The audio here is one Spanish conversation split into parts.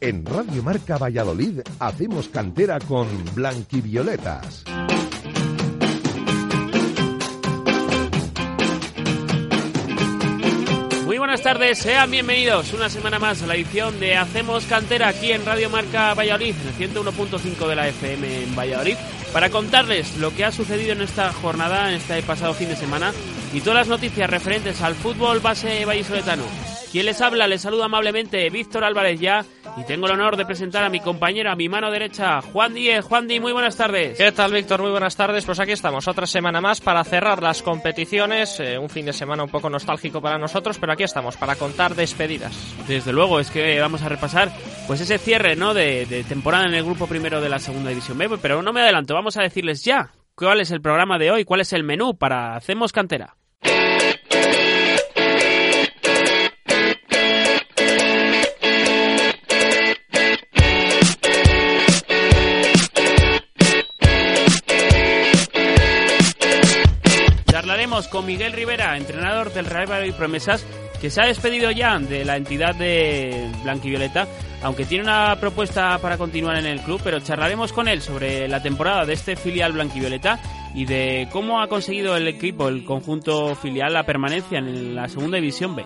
En Radio Marca Valladolid hacemos cantera con Blanquivioletas. Muy buenas tardes, sean bienvenidos una semana más a la edición de Hacemos Cantera aquí en Radio Marca Valladolid, en el 101.5 de la FM en Valladolid, para contarles lo que ha sucedido en esta jornada, en este pasado fin de semana, y todas las noticias referentes al fútbol base vallisoletano. Quien les habla, les saluda amablemente Víctor Álvarez ya y tengo el honor de presentar a mi compañero, a mi mano derecha, Juan Díez. Juan Díez, muy buenas tardes. ¿Qué tal, Víctor? Muy buenas tardes. Pues aquí estamos, otra semana más para cerrar las competiciones. Eh, un fin de semana un poco nostálgico para nosotros, pero aquí estamos para contar despedidas. Desde luego, es que vamos a repasar pues ese cierre ¿no? de, de temporada en el grupo primero de la segunda división B. Pero no me adelanto, vamos a decirles ya cuál es el programa de hoy, cuál es el menú para Hacemos Cantera. Con Miguel Rivera, entrenador del Real Valladolid Promesas, que se ha despedido ya de la entidad de Blanquivioleta, aunque tiene una propuesta para continuar en el club, pero charlaremos con él sobre la temporada de este filial Blanquivioleta y de cómo ha conseguido el equipo, el conjunto filial, la permanencia en la segunda división B.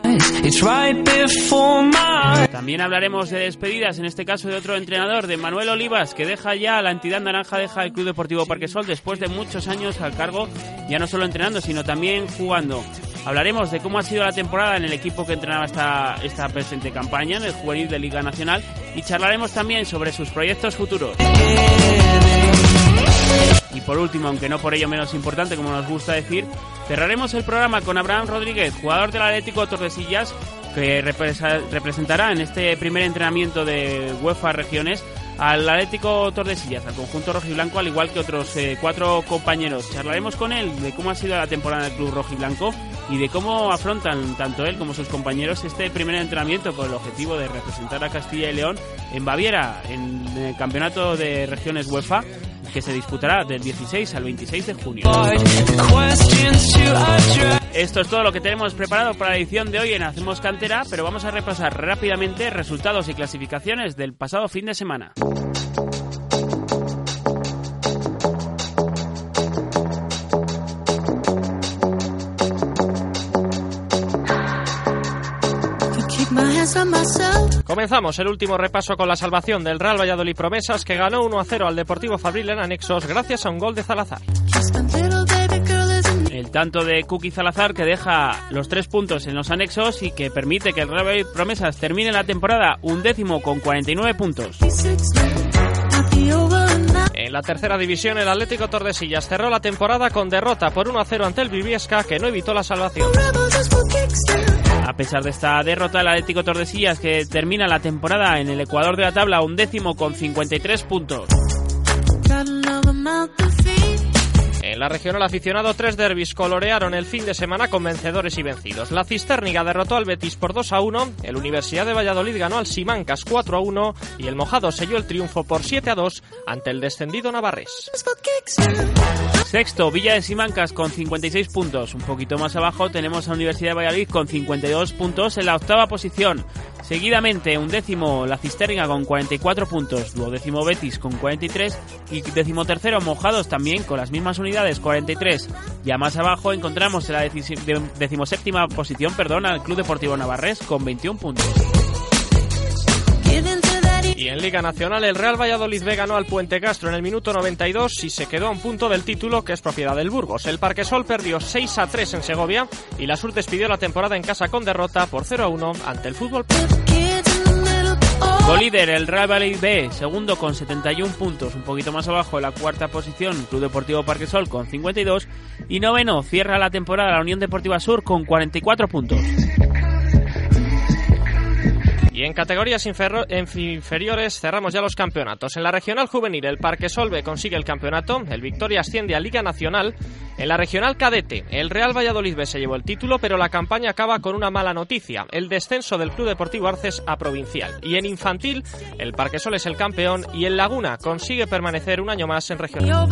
También hablaremos de despedidas, en este caso de otro entrenador, de Manuel Olivas, que deja ya la entidad naranja, deja el Club Deportivo Parquesol después de muchos años al cargo, ya no solo entrenando, sino también jugando. Hablaremos de cómo ha sido la temporada en el equipo que entrenaba esta, esta presente campaña, en el juvenil de Liga Nacional, y charlaremos también sobre sus proyectos futuros. Y por último, aunque no por ello menos importante, como nos gusta decir, cerraremos el programa con Abraham Rodríguez, jugador del Atlético Tordesillas, que representará en este primer entrenamiento de UEFA Regiones al Atlético Tordesillas, al conjunto rojiblanco, al igual que otros eh, cuatro compañeros. Charlaremos con él de cómo ha sido la temporada del club rojiblanco y de cómo afrontan tanto él como sus compañeros este primer entrenamiento con el objetivo de representar a Castilla y León en Baviera, en el campeonato de regiones UEFA que se disputará del 16 al 26 de junio. Esto es todo lo que tenemos preparado para la edición de hoy en Hacemos Cantera, pero vamos a repasar rápidamente resultados y clasificaciones del pasado fin de semana. Comenzamos el último repaso con la salvación del Real Valladolid Promesas que ganó 1 a 0 al Deportivo Fabril en anexos gracias a un gol de Salazar. El tanto de Cookie Salazar que deja los tres puntos en los anexos y que permite que el Real Valladolid Promesas termine la temporada un décimo con 49 puntos. En la tercera división, el Atlético Tordesillas cerró la temporada con derrota por 1 a 0 ante el Viviesca, que no evitó la salvación. A pesar de esta derrota, el Atlético Tordesillas, que termina la temporada en el Ecuador de la tabla, un décimo con 53 puntos. En la regional aficionado, tres derbis colorearon el fin de semana con vencedores y vencidos. La Cisterniga derrotó al Betis por 2 a 1, el Universidad de Valladolid ganó al Simancas 4 a 1 y el Mojado selló el triunfo por 7 a 2 ante el descendido Navarres. Sexto, Villa de Simancas con 56 puntos. Un poquito más abajo tenemos a Universidad de Valladolid con 52 puntos en la octava posición. Seguidamente, un décimo la Cisterna con 44 puntos, duodécimo Betis con 43 y décimo tercero Mojados también con las mismas unidades, 43. Ya más abajo encontramos en la decimoséptima posición perdón, al Club Deportivo Navarres con 21 puntos. Y en Liga Nacional, el Real Valladolid B ganó al Puente Castro en el minuto 92 y se quedó a un punto del título que es propiedad del Burgos. El Parquesol perdió 6 a 3 en Segovia y la Sur despidió la temporada en casa con derrota por 0 a 1 ante el Fútbol. Colíder, el Real Valladolid B, segundo con 71 puntos, un poquito más abajo en la cuarta posición, Club Deportivo Parquesol con 52 y noveno cierra la temporada la Unión Deportiva Sur con 44 puntos. Y en categorías inferiores cerramos ya los campeonatos. En la regional juvenil, el Parque Solve consigue el campeonato, el Victoria asciende a Liga Nacional. En la regional cadete, el Real Valladolid B se llevó el título, pero la campaña acaba con una mala noticia, el descenso del Club Deportivo Arces a provincial. Y en infantil, el Parque Sol es el campeón y el Laguna consigue permanecer un año más en regional.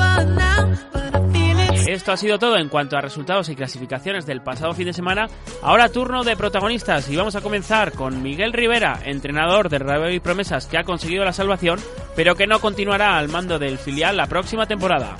Esto ha sido todo en cuanto a resultados y clasificaciones del pasado fin de semana. Ahora turno de protagonistas y vamos a comenzar con Miguel Rivera, entrenador del Rayo y Promesas que ha conseguido la salvación, pero que no continuará al mando del filial la próxima temporada.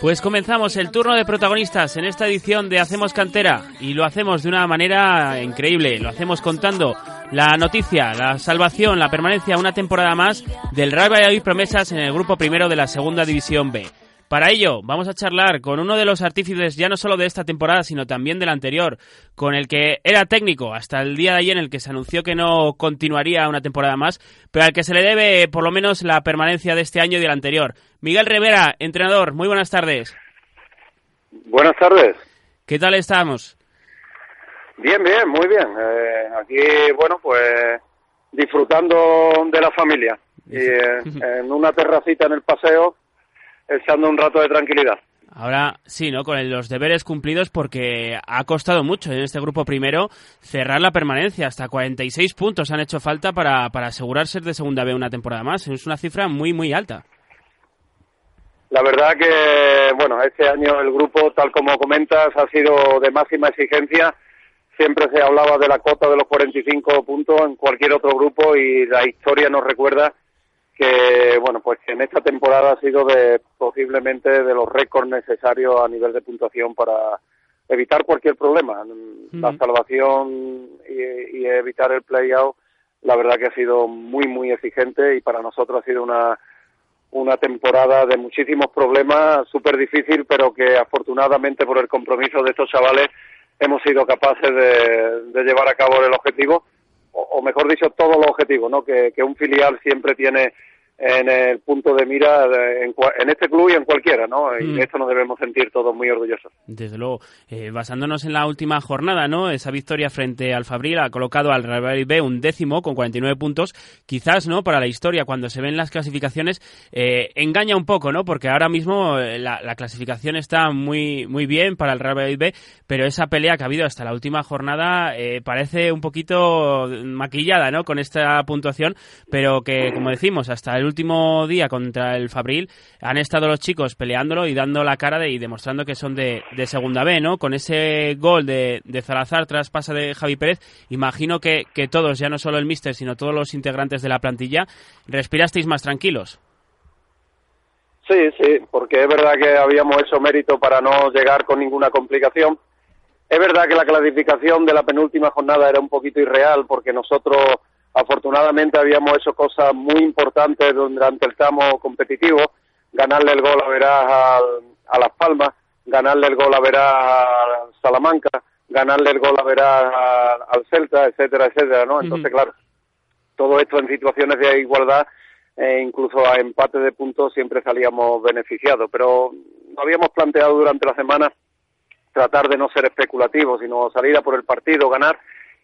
Pues comenzamos el turno de protagonistas en esta edición de Hacemos Cantera y lo hacemos de una manera increíble. Lo hacemos contando la noticia, la salvación, la permanencia una temporada más del Real Valladolid Promesas en el grupo primero de la Segunda División B. Para ello, vamos a charlar con uno de los artífices ya no solo de esta temporada, sino también de la anterior, con el que era técnico hasta el día de ayer en el que se anunció que no continuaría una temporada más, pero al que se le debe por lo menos la permanencia de este año y del anterior. Miguel Rivera, entrenador, muy buenas tardes. Buenas tardes. ¿Qué tal estamos? Bien, bien, muy bien. Eh, aquí, bueno, pues disfrutando de la familia y eh, en una terracita en el paseo echando un rato de tranquilidad. Ahora sí, ¿no? Con los deberes cumplidos porque ha costado mucho en este grupo primero cerrar la permanencia. Hasta 46 puntos han hecho falta para, para asegurar ser de segunda B una temporada más. Es una cifra muy, muy alta. La verdad que, bueno, este año el grupo, tal como comentas, ha sido de máxima exigencia. Siempre se hablaba de la cota de los 45 puntos en cualquier otro grupo y la historia nos recuerda que bueno pues que en esta temporada ha sido de posiblemente de los récords necesarios a nivel de puntuación para evitar cualquier problema. La salvación y, evitar el play-out la verdad que ha sido muy muy exigente y para nosotros ha sido una una temporada de muchísimos problemas súper difícil pero que afortunadamente por el compromiso de estos chavales hemos sido capaces de, de llevar a cabo el objetivo o, mejor dicho, todos los objetivos ¿no? que, un filial siempre tiene en el punto de mira en, este club y en cualquiera, ¿no? Y mm. esto nos debemos sentir todos muy orgullosos. Desde luego, eh, basándonos en la última jornada, ¿no? Esa victoria frente al Fabril ha colocado al Real B un décimo con 49 puntos. Quizás, ¿no? Para la historia, cuando se ven las clasificaciones, eh, engaña un poco, ¿no? Porque ahora mismo eh, la, clasificación está muy, muy bien para el Real B, pero esa pelea que ha habido hasta la última jornada parece un poquito maquillada, ¿no? Con esta puntuación, pero que, como decimos, hasta el último día contra el Fabril han estado los chicos peleándolo y dando la cara de, y demostrando que son de, segunda B, ¿no? Con ese gol de, de Zalazar tras pasa de Javi Pérez, imagino que, que todos, ya no solo el míster, sino todos los integrantes de la plantilla, respirasteis más tranquilos. Sí, sí, porque es verdad que habíamos hecho mérito para no llegar con ninguna complicación. Es verdad que la clasificación de la penúltima jornada era un poquito irreal porque nosotros Afortunadamente habíamos hecho cosas muy importantes durante el tramo competitivo, ganarle el gol a Verás a, Las Palmas, ganarle el gol a Verás a Salamanca, ganarle el gol a Verás al Celta, etcétera, etcétera, ¿no? Entonces, claro, todo esto en situaciones de igualdad e incluso a empate de puntos siempre salíamos beneficiados, pero habíamos planteado durante la semana tratar de no ser especulativos, sino salir a por el partido, ganar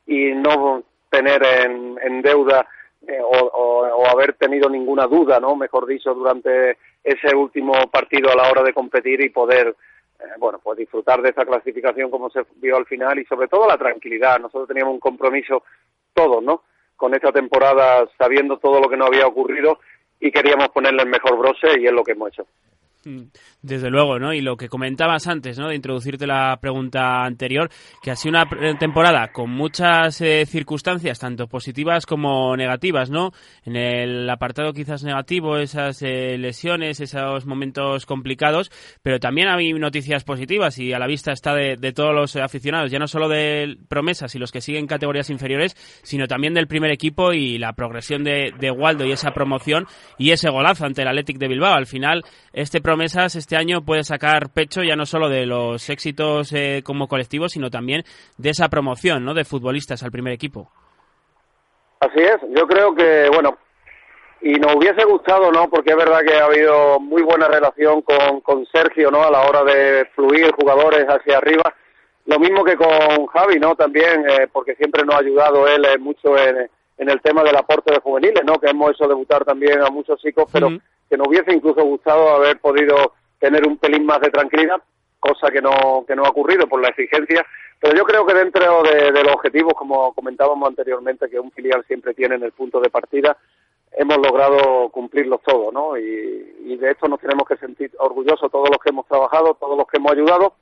y no tener en, deuda eh, o, haber tenido ninguna duda, ¿no? Mejor dicho, durante ese último partido a la hora de competir y poder, eh, bueno, pues disfrutar de esa clasificación como se vio al final y sobre todo la tranquilidad. Nosotros teníamos un compromiso todos, ¿no? Con esta temporada sabiendo todo lo que nos había ocurrido y queríamos ponerle el mejor broche y es lo que hemos hecho. Mm, desde luego, ¿no? Y lo que comentabas antes, ¿no? De introducirte la pregunta anterior, que ha sido una temporada con muchas eh, circunstancias, tanto positivas como negativas, ¿no? En el apartado quizás negativo, esas eh, lesiones, esos momentos complicados, pero también hay noticias positivas y a la vista está de, todos los aficionados, ya no solo de promesas y los que siguen categorías inferiores, sino también del primer equipo y la progresión de, de Waldo y esa promoción y ese golazo ante el Athletic de Bilbao. Al final, este promesas este año puede sacar pecho ya no solo de los éxitos eh, como colectivo, sino también de esa promoción ¿no? de futbolistas al primer equipo. Así es, yo creo que, bueno, y nos hubiese gustado, ¿no? Porque es verdad que ha habido muy buena relación con, con Sergio, ¿no? A la hora de fluir jugadores hacia arriba. Lo mismo que con Javi, ¿no? También, eh, porque siempre nos ha ayudado él eh, mucho en, en, el tema del aporte de juveniles, ¿no? Que hemos hecho debutar también a muchos chicos, pero que nos hubiese incluso gustado haber podido tener un pelín más de tranquilidad, cosa que no, que no ha ocurrido por la exigencia. Pero yo creo que dentro de, los objetivos, como comentábamos anteriormente, que un filial siempre tiene en el punto de partida, hemos logrado cumplirlos todos, ¿no? Y, de esto nos tenemos que sentir orgullosos todos los que hemos trabajado, todos los que hemos ayudado.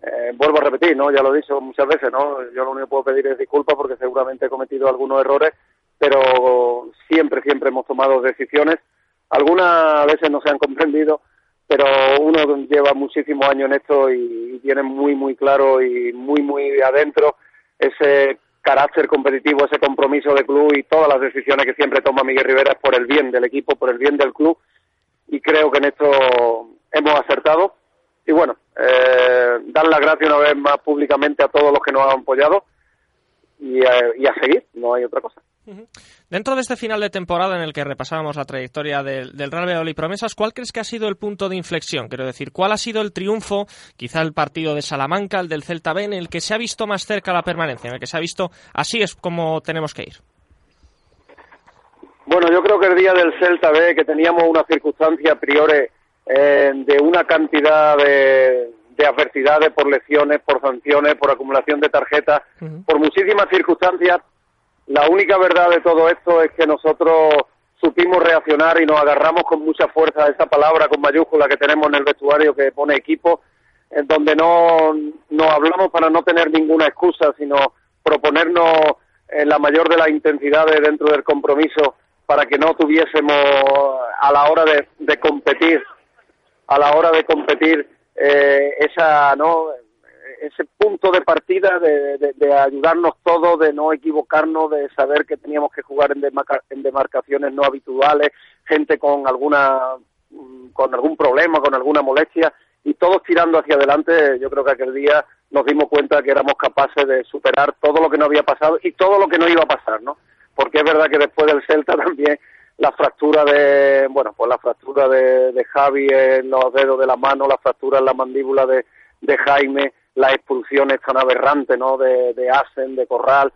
Eh, vuelvo a repetir, ¿no? Ya lo he dicho muchas veces, ¿no? Yo lo único que puedo pedir es disculpas porque seguramente he cometido algunos errores, pero siempre, siempre hemos tomado decisiones. Algunas veces no se han comprendido, pero uno lleva muchísimos años en esto y, tiene muy, muy claro y muy, muy adentro ese carácter competitivo, ese compromiso de club y todas las decisiones que siempre toma Miguel Rivera es por el bien del equipo, por el bien del club y creo que en esto hemos acertado. Y bueno, eh, dar las gracias una vez más públicamente a todos los que nos han apoyado y, y a seguir, no hay otra cosa. Dentro de este final de temporada en el que repasábamos la trayectoria del, del Real Valladolid Promesas, ¿cuál crees que ha sido el punto de inflexión? Quiero decir, ¿cuál ha sido el triunfo, quizá el partido de Salamanca, el del Celta B, en el que se ha visto más cerca la permanencia, en el que se ha visto así es como tenemos que ir? Bueno, yo creo que el día del Celta B, que teníamos una circunstancia a priori eh, de una cantidad de, adversidades por lesiones, por sanciones, por acumulación de tarjetas, por muchísimas circunstancias, la única verdad de todo esto es que nosotros supimos reaccionar y nos agarramos con mucha fuerza a esa palabra con mayúscula que tenemos en el vestuario que pone equipo, en donde no, no hablamos para no tener ninguna excusa, sino proponernos en la mayor de las intensidades dentro del compromiso para que no tuviésemos a la hora de, de competir, a la hora de competir eh, esa no ese punto de partida de, ayudarnos todos, de no equivocarnos, de saber que teníamos que jugar en, demarcaciones no habituales, gente con alguna mm, con algún problema, con alguna molestia y todos tirando hacia adelante. Yo creo que aquel día nos dimos cuenta que éramos capaces de superar todo lo que no había pasado y todo lo que no iba a pasar, ¿no? Porque es verdad que después del Celta también la fractura de, bueno, pues la fractura de, de Javi en los dedos de la mano, la fractura en la mandíbula de Jaime, las expulsiones tan aberrantes ¿no? de, de Asen, de Corral,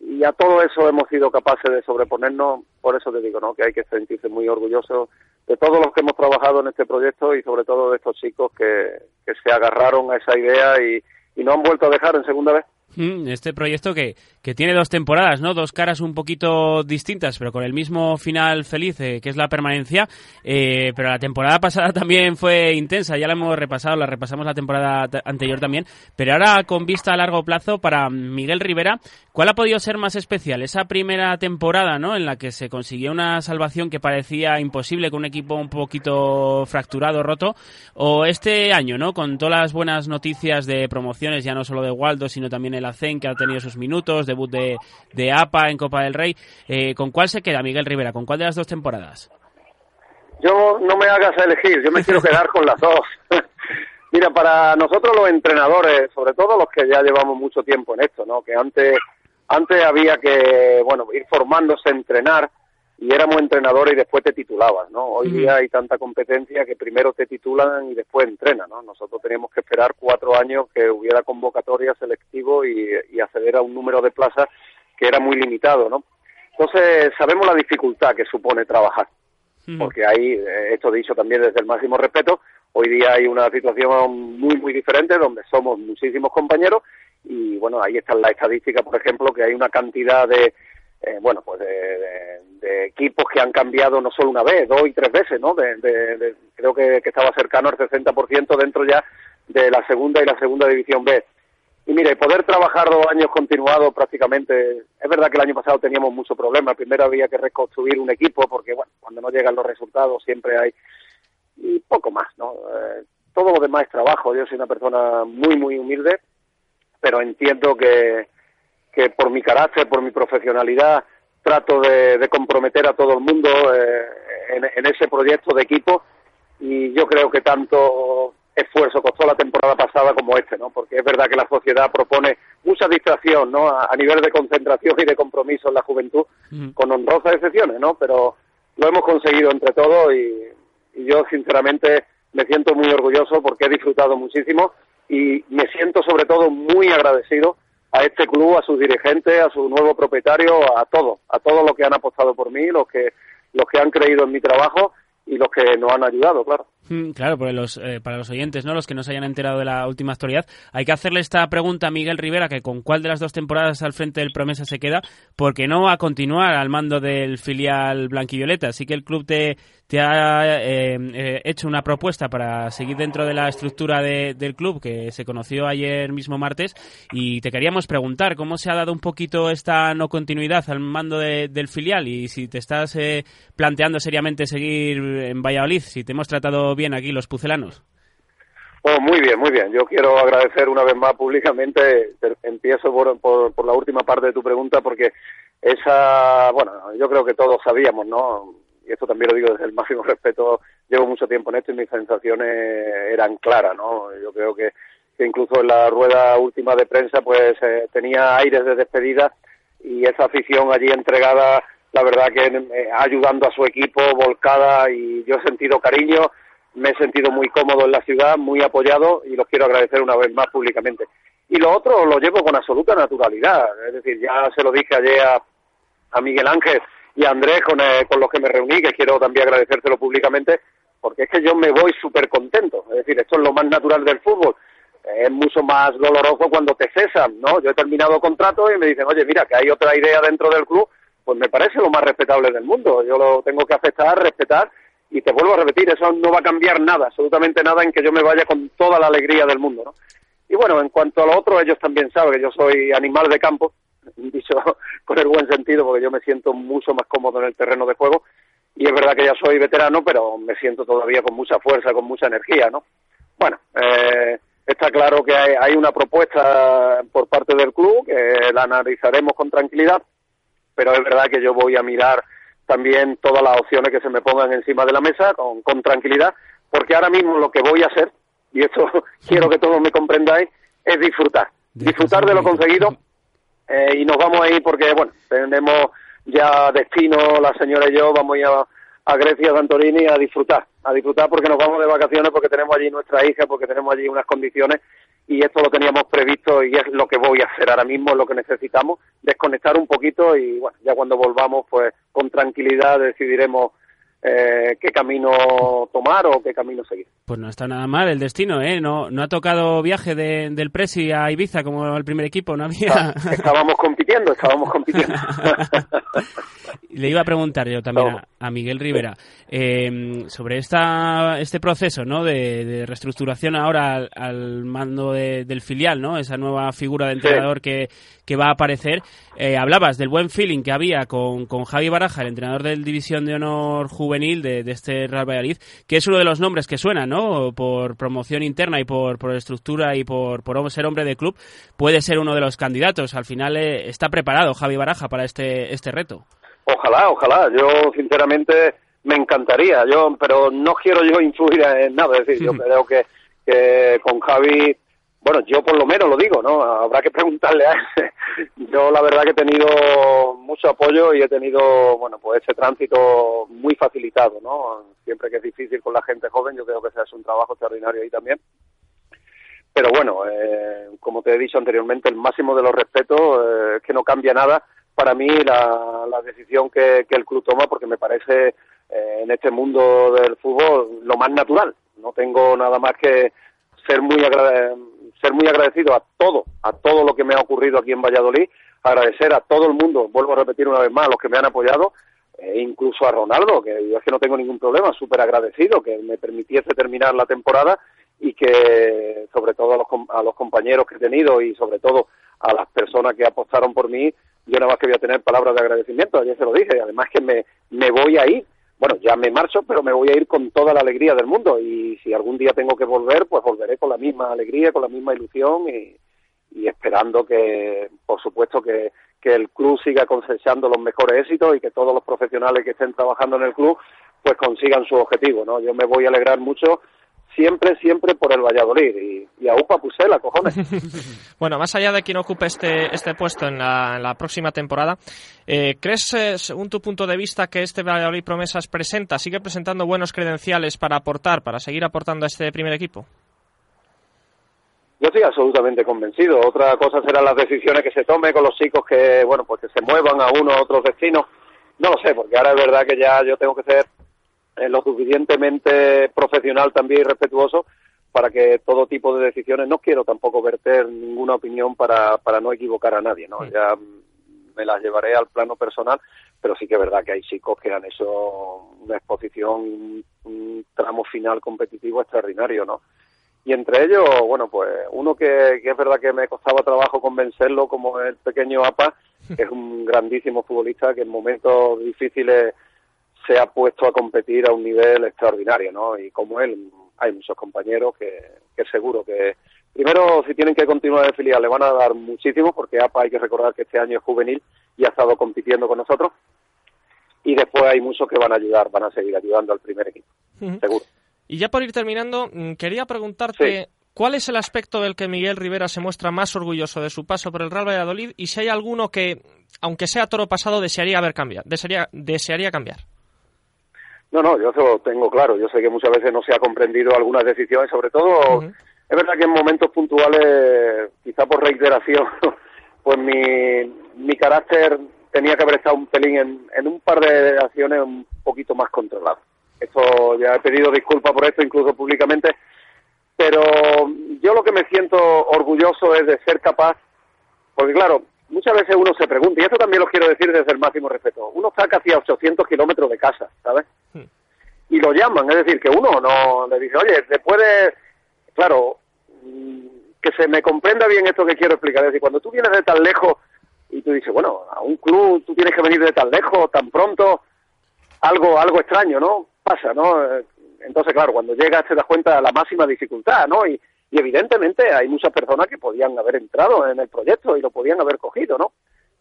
y a todo eso hemos sido capaces de sobreponernos, por eso te digo, ¿no? que hay que sentirse muy orgullosos de todos los que hemos trabajado en este proyecto y sobre todo de estos chicos que, que se agarraron a esa idea y, y no han vuelto a dejar en segunda vez. Mm, este proyecto que, que, tiene dos temporadas, ¿no? Dos caras un poquito distintas, pero con el mismo final feliz, eh, que es la permanencia. Eh, pero la temporada pasada también fue intensa, ya la hemos repasado, la repasamos la temporada anterior también. Pero ahora con vista a largo plazo para Miguel Rivera, ¿cuál ha podido ser más especial? Esa primera temporada, ¿no? En la que se consiguió una salvación que parecía imposible con un equipo un poquito fracturado, roto. O este año, ¿no? Con todas las buenas noticias de promociones, ya no solo de Waldo, sino también el ACEN, que ha tenido sus minutos, debut de, de APA en Copa del Rey. Eh, ¿Con cuál se queda Miguel Rivera? ¿Con cuál de las dos temporadas? Yo no me hagas elegir, yo me quiero quedar con las dos. Mira, para nosotros los entrenadores, sobre todo los que ya llevamos mucho tiempo en esto, ¿no? Que antes, antes había que, bueno, ir formándose, entrenar, y éramos entrenadores y después te titulabas, ¿no? Hoy día hay tanta competencia que primero te titulan y después entrenan, ¿no? Nosotros teníamos que esperar cuatro años que hubiera convocatoria selectivo y, acceder a un número de plazas que era muy limitado, ¿no? Entonces sabemos la dificultad que supone trabajar, porque hay, eh, esto dicho también desde el máximo respeto, hoy día hay una situación muy, muy diferente donde somos muchísimos compañeros y bueno, ahí está la estadística, por ejemplo, que hay una cantidad de, eh, bueno, pues de, equipos que han cambiado no solo una vez, dos y tres veces, ¿no? De, creo que, estaba cercano al 60% dentro ya de la segunda y la segunda división B. Y mire, poder trabajar dos años continuados prácticamente, es verdad que el año pasado teníamos muchos problemas, primero había que reconstruir un equipo porque, bueno, cuando no llegan los resultados siempre hay, y poco más, ¿no? Eh, todo lo demás es trabajo, yo soy una persona muy, muy humilde, pero entiendo que, que por mi carácter, por mi profesionalidad, trato de, comprometer a todo el mundo eh, en, ese proyecto de equipo y yo creo que tanto esfuerzo costó la temporada pasada como este, ¿no? Porque es verdad que la sociedad propone mucha distracción, ¿no? A, nivel de concentración y de compromiso en la juventud, con honrosas excepciones, ¿no? Pero lo hemos conseguido entre todos y, y yo sinceramente me siento muy orgulloso porque he disfrutado muchísimo y me siento sobre todo muy agradecido a este club, a sus dirigentes, a su nuevo propietario, a todos, a todos los que han apostado por mí, los que, los que han creído en mi trabajo y los que nos han ayudado, claro. Mm, claro, los, eh, para los oyentes, ¿no? Los que no se hayan enterado de la última actualidad, hay que hacerle esta pregunta a Miguel Rivera, que con cuál de las dos temporadas al frente del Promesa se queda, porque no va a continuar al mando del filial blanquivioleta. Así que el club te, ha eh, eh, hecho una propuesta para seguir dentro de la estructura del club, que se conoció ayer mismo martes, y te queríamos preguntar cómo se ha dado un poquito esta no continuidad al mando del filial y si te estás planteando seriamente seguir en Valladolid, si te hemos tratado bien aquí los pucelanos? Oh, muy bien, muy bien. Yo quiero agradecer una vez más públicamente, empiezo por, por, la última parte de tu pregunta, porque esa, bueno, yo creo que todos sabíamos, ¿no? Y esto también lo digo desde el máximo respeto, llevo mucho tiempo en esto y mis sensaciones eran claras, ¿no? Yo creo que, que incluso en la rueda última de prensa, pues eh, tenía aires de despedida y esa afición allí entregada, la verdad que eh, ayudando a su equipo, volcada, y yo he sentido cariño, me he sentido muy cómodo en la ciudad, muy apoyado y los quiero agradecer una vez más públicamente. Y lo otro lo llevo con absoluta naturalidad, es decir, ya se lo dije ayer a, a Miguel Ángel y a Andrés con, eh, con los que me reuní, que quiero también agradecérselo públicamente, porque es que yo me voy súper contento, es decir, esto es lo más natural del fútbol, es mucho más doloroso cuando te cesan, ¿no? Yo he terminado contrato y me dicen, oye, mira, que hay otra idea dentro del club, pues me parece lo más respetable del mundo, yo lo tengo que aceptar, respetar y te vuelvo a repetir, eso no va a cambiar nada, absolutamente nada en que yo me vaya con toda la alegría del mundo, ¿no? Y bueno, en cuanto a lo otro, ellos también saben que yo soy animal de campo, dicho con el buen sentido, porque yo me siento mucho más cómodo en el terreno de juego, y es verdad que ya soy veterano, pero me siento todavía con mucha fuerza, con mucha energía, ¿no? Bueno, eh, está claro que hay, hay una propuesta por parte del club, que la analizaremos con tranquilidad, pero es verdad que yo voy a mirar también todas las opciones que se me pongan encima de la mesa con, con tranquilidad, porque ahora mismo lo que voy a hacer, y esto quiero que todos me comprendáis, es disfrutar. Disfrutar de lo conseguido eh, y nos vamos a ir porque, bueno, tenemos ya destino, la señora y yo, vamos a ir a, a Grecia, Santorini, a disfrutar, a disfrutar porque nos vamos de vacaciones, porque tenemos allí nuestra hija, porque tenemos allí unas condiciones y esto lo teníamos previsto y es lo que voy a hacer ahora mismo, lo que necesitamos, desconectar un poquito y bueno, ya cuando volvamos pues con tranquilidad decidiremos eh, qué camino tomar o qué camino seguir. Pues no está nada mal el destino, ¿eh? No, no ha tocado viaje de, del Presi a Ibiza como el primer equipo, no había... Estábamos compitiendo, estábamos compitiendo. Le iba a preguntar yo también a, Miguel Rivera eh, sobre esta, este proceso ¿no? de, reestructuración ahora al, mando del filial, ¿no? esa nueva figura de entrenador que, que va a aparecer. Eh, hablabas del buen feeling que había con, con Javi Baraja, el entrenador del División de Honor Juvenil de, este Real Valladolid, que es uno de los nombres que suena, ¿no? Por promoción interna y por, por estructura y por, por ser hombre de club, puede ser uno de los candidatos. Al final eh, está preparado Javi Baraja para este, este reto. Ojalá, ojalá. Yo, sinceramente, me encantaría. Yo, pero no quiero yo influir en nada. Es decir, yo creo que, que con Javi bueno, yo por lo menos lo digo, ¿no? Habrá que preguntarle a él. Yo la verdad que he tenido mucho apoyo y he tenido, bueno, pues ese tránsito muy facilitado, ¿no? Siempre que es difícil con la gente joven, yo creo que se hace un trabajo extraordinario ahí también. Pero bueno, eh, como te he dicho anteriormente, el máximo de los respetos eh, es que no cambia nada para mí la, decisión que, que, el club toma porque me parece eh, en este mundo del fútbol lo más natural. No tengo nada más que ser muy ser muy agradecido a todo, a todo lo que me ha ocurrido aquí en Valladolid, agradecer a todo el mundo, vuelvo a repetir una vez más, a los que me han apoyado, e incluso a Ronaldo, que yo es que no tengo ningún problema, súper agradecido que me permitiese terminar la temporada y que sobre todo a los, a los compañeros que he tenido y sobre todo a las personas que apostaron por mí, yo nada más que voy a tener palabras de agradecimiento, ayer se lo dije, además que me, me voy a ir bueno, ya me marcho, pero me voy a ir con toda la alegría del mundo y si algún día tengo que volver, pues volveré con la misma alegría, con la misma ilusión y, y esperando que, por supuesto, que, el club siga cosechando los mejores éxitos y que todos los profesionales que estén trabajando en el club pues consigan su objetivo, ¿no? Yo me voy a alegrar mucho siempre, siempre por el Valladolid. Y, y a UPA Pusela, cojones. bueno, más allá de quien ocupe este, este puesto en la, próxima temporada, eh, ¿crees, eh, según tu punto de vista, que este Valladolid Promesas presenta, sigue presentando buenos credenciales para aportar, para seguir aportando a este primer equipo? Yo estoy absolutamente convencido. Otra cosa serán las decisiones que se tome con los chicos que, bueno, pues que se muevan a uno a otros destinos. No lo sé, porque ahora es verdad que ya yo tengo que ser eh, lo suficientemente profesional también y respetuoso para que todo tipo de decisiones, no quiero tampoco verter ninguna opinión para, para no equivocar a nadie, ¿no? Ya me las llevaré al plano personal, pero sí que es verdad que hay chicos que han hecho una exposición, un, tramo final competitivo extraordinario, ¿no? Y entre ellos, bueno, pues uno que, que es verdad que me costaba trabajo convencerlo, como el pequeño APA, es un grandísimo futbolista que en momentos difíciles se ha puesto a competir a un nivel extraordinario, ¿no? Y como él, hay muchos compañeros que, que seguro que primero si tienen que continuar en filial le van a dar muchísimo porque APA hay que recordar que este año es juvenil y ha estado compitiendo con nosotros y después hay muchos que van a ayudar, van a seguir ayudando al primer equipo, seguro. Y ya por ir terminando, mm, quería preguntarte cuál es el aspecto del que Miguel Rivera se muestra más orgulloso de su paso por el Real Valladolid y si hay alguno que, aunque sea toro pasado, desearía haber cambiado, desearía, desearía cambiar. No, no, yo eso lo tengo claro. Yo sé que muchas veces no se ha comprendido algunas decisiones, sobre todo, es verdad que en momentos puntuales, quizá por reiteración, pues mi, mi carácter tenía que haber estado un pelín en, en un par de acciones un poquito más controlado. Esto ya he pedido disculpas por esto, incluso públicamente, pero yo lo que me siento orgulloso es de ser capaz, porque claro, muchas veces uno se pregunta, y esto también lo quiero decir desde el máximo respeto, uno está casi a 800 kilómetros de casa, ¿sabes? Hmm. Y lo llaman, es decir, que uno no le dice, oye, después de, claro, mm, que se me comprenda bien esto que quiero explicar, es decir, cuando tú vienes de tan lejos y tú dices, bueno, a un club tú tienes que venir de tan lejos, tan pronto, algo, algo extraño, ¿no? Pasa, ¿no? Entonces, claro, cuando llegas te das cuenta de la máxima dificultad, ¿no? Y, y evidentemente hay muchas personas que podían haber entrado en el proyecto y lo podían haber cogido, ¿no?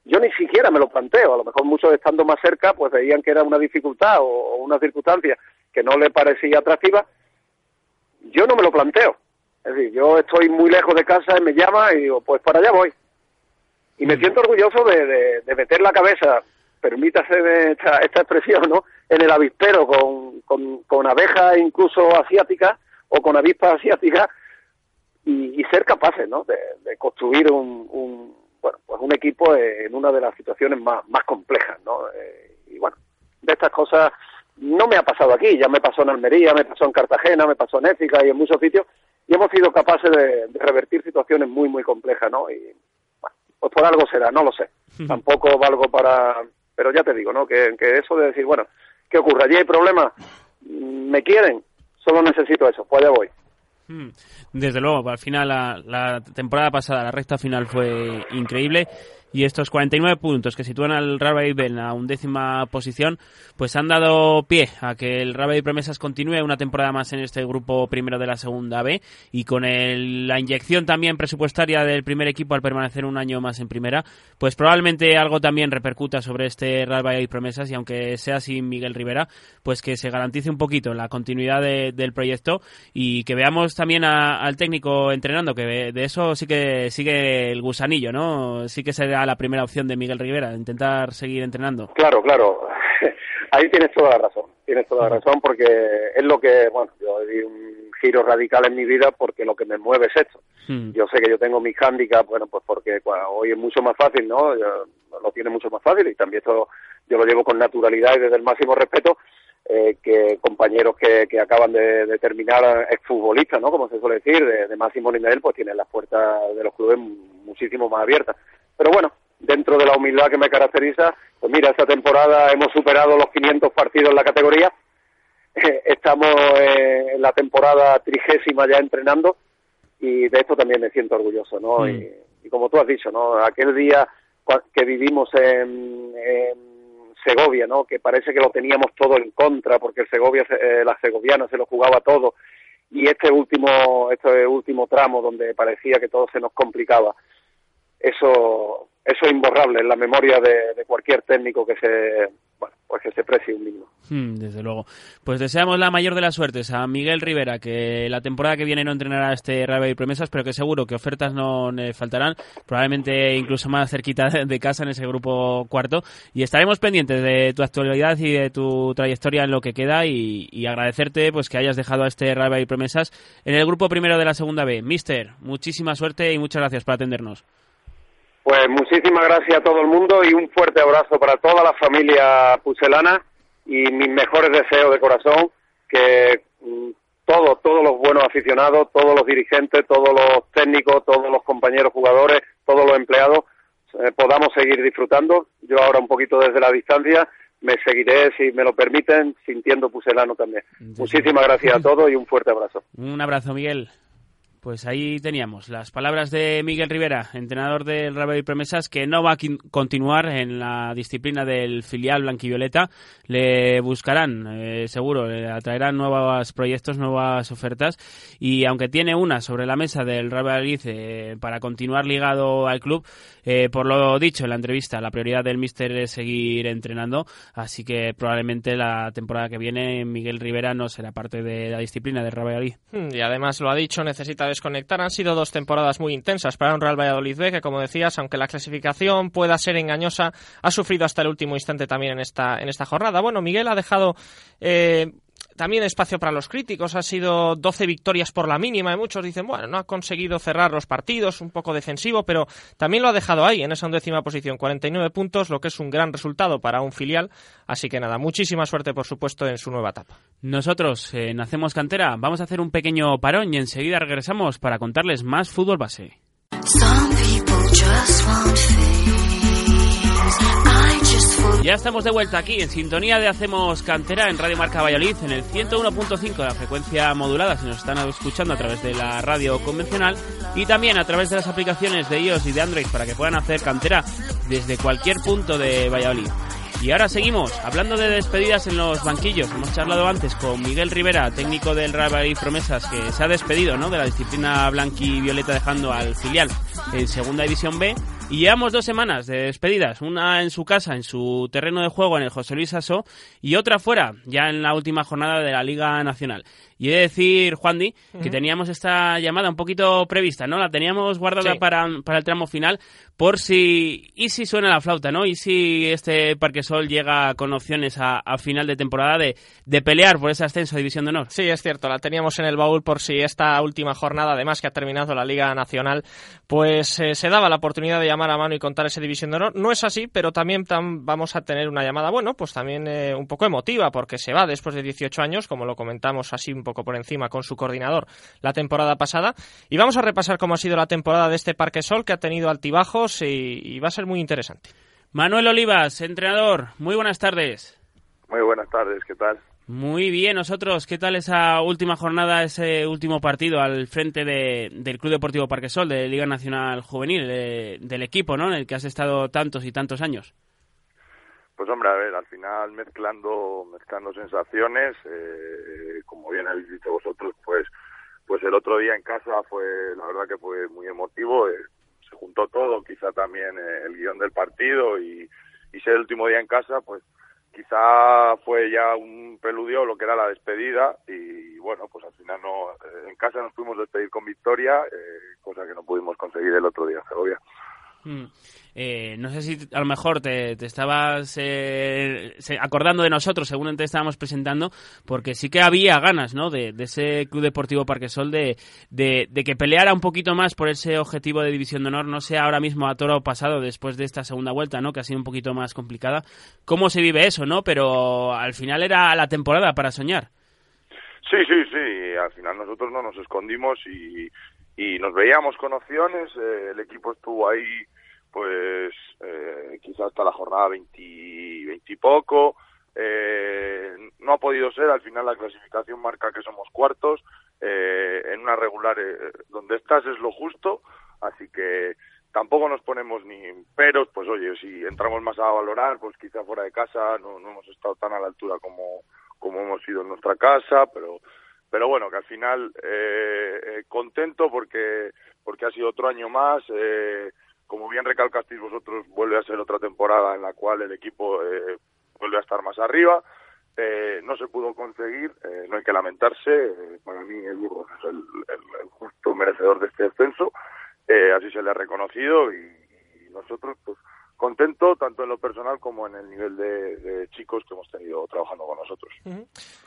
Yo ni siquiera me lo planteo, a lo mejor muchos estando más cerca pues veían que era una dificultad o, una circunstancia que no le parecía atractiva. Yo no me lo planteo. Es decir, yo estoy muy lejos de casa y me llama y digo, pues para allá voy. Y me mm. siento orgulloso de, de, meter la cabeza, permítase esta, esta expresión, ¿no? En el avispero con, con, con abejas incluso asiáticas o con avispas asiáticas y, ser capaces ¿no? de, construir un, un, bueno, pues un equipo en una de las situaciones más, más complejas. ¿no? Eh, y bueno, de estas cosas no me ha pasado aquí, ya me pasó en Almería, me pasó en Cartagena, me pasó en Éfica y en muchos sitios, y hemos sido capaces de, revertir situaciones muy, muy complejas, ¿no? Y, bueno, pues por algo será, no lo sé. Tampoco valgo para... Pero ya te digo, ¿no? Que, que eso de decir, bueno, ¿qué ocurre? ¿Allí hay problemas? ¿Me quieren? Solo necesito eso, pues allá voy. Hmm. Desde luego, al final la, la, temporada pasada, la recta final fue increíble y estos 49 puntos que sitúan al Real Valladolid a undécima posición, pues han dado pie a que el Real Valladolid Promesas continúe una temporada más en este grupo primero de la segunda B y con el, la inyección también presupuestaria del primer equipo al permanecer un año más en primera, pues probablemente algo también repercuta sobre este Real Valladolid Promesas y aunque sea sin Miguel Rivera, pues que se garantice un poquito la continuidad del proyecto y que veamos también al técnico entrenando, que de eso sí que sigue el gusanillo, ¿no? Sí que se la primera opción de Miguel Rivera, intentar seguir entrenando. Claro, claro. Ahí tienes toda la razón. Tienes toda la razón porque es lo que, bueno, yo di un giro radical en mi vida porque lo que me mueve es esto. Hmm. Yo sé que yo tengo mis hándicaps, bueno, pues porque hoy es mucho más fácil, ¿no? lo tiene mucho más fácil y también esto yo lo llevo con naturalidad y desde el máximo respeto. Eh, que compañeros que, que acaban de, de terminar exfutbolistas, ¿no? Como se suele decir, de, de máximo nivel, pues tienen las puertas de los clubes muchísimo más abiertas. Pero bueno, dentro de la humildad que me caracteriza, pues mira, esta temporada hemos superado los 500 partidos en la categoría, estamos en la temporada trigésima ya entrenando y de esto también me siento orgulloso, ¿no? Mm. Y, como tú has dicho, ¿no? Aquel día que vivimos en, Segovia, ¿no? Que parece que lo teníamos todo en contra porque el Segovia, eh, la segoviana se lo jugaba todo y este último, este último tramo donde parecía que todo se nos complicaba eso, eso es imborrable en la memoria de, cualquier técnico que se, bueno, pues que se precie un mínimo. Hmm, desde luego. Pues deseamos la mayor de las suertes a Miguel Rivera, que la temporada que viene no entrenará este Real y Promesas, pero que seguro que ofertas no le faltarán, probablemente incluso más cerquita de casa en ese grupo cuarto. Y estaremos pendientes de tu actualidad y de tu trayectoria en lo que queda y, agradecerte pues que hayas dejado a este Real y Promesas en el grupo primero de la segunda B. Mister, muchísima suerte y muchas gracias por atendernos. Pues muchísimas gracias a todo el mundo y un fuerte abrazo para toda la familia pucelana y mis mejores deseos de corazón que mm, todos, todos los buenos aficionados, todos los dirigentes, todos los técnicos, todos los compañeros jugadores, todos los empleados eh, podamos seguir disfrutando. Yo ahora un poquito desde la distancia me seguiré, si me lo permiten, sintiendo puselano también. Muchísimas gracias a todos y un fuerte abrazo. Un abrazo, Miguel. Pues ahí teníamos las palabras de Miguel Rivera, entrenador del Real y Promesas, que no va a continuar en la disciplina del filial blanquivioleta. Le buscarán, eh, seguro, le atraerán nuevos proyectos, nuevas ofertas. Y aunque tiene una sobre la mesa del Real Valladolid eh, para continuar ligado al club, eh, por lo dicho en la entrevista, la prioridad del míster es seguir entrenando. Así que probablemente la temporada que viene Miguel Rivera no será parte de la disciplina del Real Valladolid. Hmm, y además lo ha dicho, necesita desconectar. Han sido dos temporadas muy intensas para un Real Valladolid B que, como decías, aunque la clasificación pueda ser engañosa, ha sufrido hasta el último instante también en esta, en esta jornada. Bueno, Miguel ha dejado eh, también espacio para los críticos. Ha sido 12 victorias por la mínima y muchos dicen, bueno, no ha conseguido cerrar los partidos, un poco defensivo, pero también lo ha dejado ahí, en esa undécima posición, 49 puntos, lo que es un gran resultado para un filial. Así que nada, muchísima suerte, por supuesto, en su nueva etapa. Nosotros, eh, Nacemos Cantera, vamos a hacer un pequeño parón y enseguida regresamos para contarles más fútbol base. Ya estamos de vuelta aquí en sintonía de Hacemos Cantera en Radio Marca Valladolid en el 101.5 de la frecuencia modulada si nos están escuchando a través de la radio convencional y también a través de las aplicaciones de iOS y de Android para que puedan hacer cantera desde cualquier punto de Valladolid. Y ahora seguimos hablando de despedidas en los banquillos. Hemos charlado antes con Miguel Rivera, técnico del Real Promesas, que se ha despedido ¿no? de la disciplina blanqui violeta dejando al filial en Segunda División B. Y llevamos dos semanas de despedidas, una en su casa, en su terreno de juego en el José Luis Asó, y otra fuera, ya en la última jornada de la Liga Nacional. Y he de decir, Juan Di, que teníamos esta llamada un poquito prevista, ¿no? La teníamos guardada para, para el tramo final, por si... y si suena la flauta, ¿no? Y si este Parquesol llega con opciones a, final de temporada de, de, pelear por ese ascenso a División de Honor. Sí, es cierto, la teníamos en el baúl por si esta última jornada, además que ha terminado la Liga Nacional, pues eh, se daba la oportunidad de llamar a mano y contar ese División de Honor. No es así, pero también vamos a tener una llamada, bueno, pues también eh, un poco emotiva, porque se va después de 18 años, como lo comentamos así un poco por encima con su coordinador la temporada pasada. Y vamos a repasar cómo ha sido la temporada de este Parque Sol, que ha tenido altibajos y, va a ser muy interesante. Manuel Olivas, entrenador, muy buenas tardes. Muy buenas tardes, ¿qué tal? Muy bien, nosotros, ¿qué tal esa última jornada, ese último partido al frente del Club Deportivo Parquesol, de Liga Nacional Juvenil, del equipo, ¿no? En el que has estado tantos y tantos años. Pues hombre, a ver, al final mezclando, mezclando sensaciones, eh, como bien habéis dicho vosotros, pues, pues el otro día en casa fue, la verdad que fue muy emotivo, eh, se juntó todo, quizá también eh, el guion del partido y, y ser el último día en casa, pues quizá fue ya un peludio lo que era la despedida y bueno, pues al final no, en casa nos pudimos despedir con victoria, cosa que no pudimos conseguir el otro día en Segovia. Mm. Eh, no sé si a lo mejor te, estabas eh, acordando de nosotros según te estábamos presentando, porque sí que había ganas ¿no? de, ese Club Deportivo Parquesol de, de, que peleara un poquito más por ese objetivo de División de Honor, no sea ahora mismo a toro pasado después de esta segunda vuelta, ¿no? que ha sido un poquito más complicada. ¿Cómo se vive eso? no Pero al final era la temporada para soñar. Sí, sí, sí. Al final nosotros no nos escondimos y, y nos veíamos con opciones. Eh, el equipo estuvo ahí pues eh, hasta la jornada 20, y poco. Eh, no ha podido ser, al final la clasificación marca que somos cuartos, eh, en una regular eh, donde estás es lo justo, así que tampoco nos ponemos ni peros, pues oye, si entramos más a valorar, pues quizá fuera de casa no, no hemos estado tan a la altura como, como hemos sido en nuestra casa, pero pero bueno, que al final eh, eh contento porque porque ha sido otro año más, eh, como bien recalcasteis vosotros, vuelve a ser otra temporada en la cual el equipo eh, vuelve a estar más arriba. Eh, no se pudo conseguir, eh, no hay que lamentarse. Eh, para mí, el Burgos es el, el, justo merecedor de este descenso. Eh, así se le ha reconocido y, nosotros, pues, contento tanto en lo personal como en el nivel de, chicos que hemos tenido trabajando con nosotros.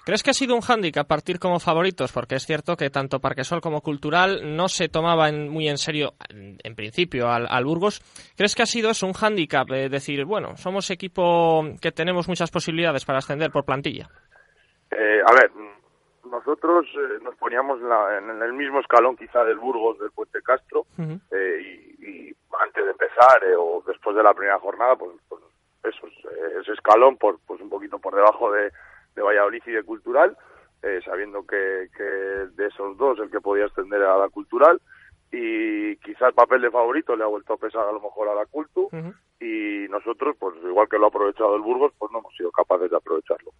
¿Crees que ha sido un hándicap partir como favoritos? Porque es cierto que tanto Parquesol como Cultural no se tomaba muy en serio, en, principio, al, Burgos. ¿Crees que ha sido eso un hándicap? decir, bueno, somos equipo que tenemos muchas posibilidades para ascender por plantilla. Eh, a ver, nosotros eh, nos poníamos en el mismo escalón quizá del Burgos, del Puente Castro, eh, y, antes de empezar eh, o después de la primera jornada, pues, pues eso, ese escalón por, pues un poquito por debajo de, de Valladolid y de Cultural, sabiendo que, que de esos dos el que podía ascender a la Cultural, y quizá el papel de favorito le ha vuelto a pesar a lo mejor a la Cultu, y nosotros, pues igual que lo ha aprovechado el Burgos, pues no hemos sido capaces de aprovecharlo.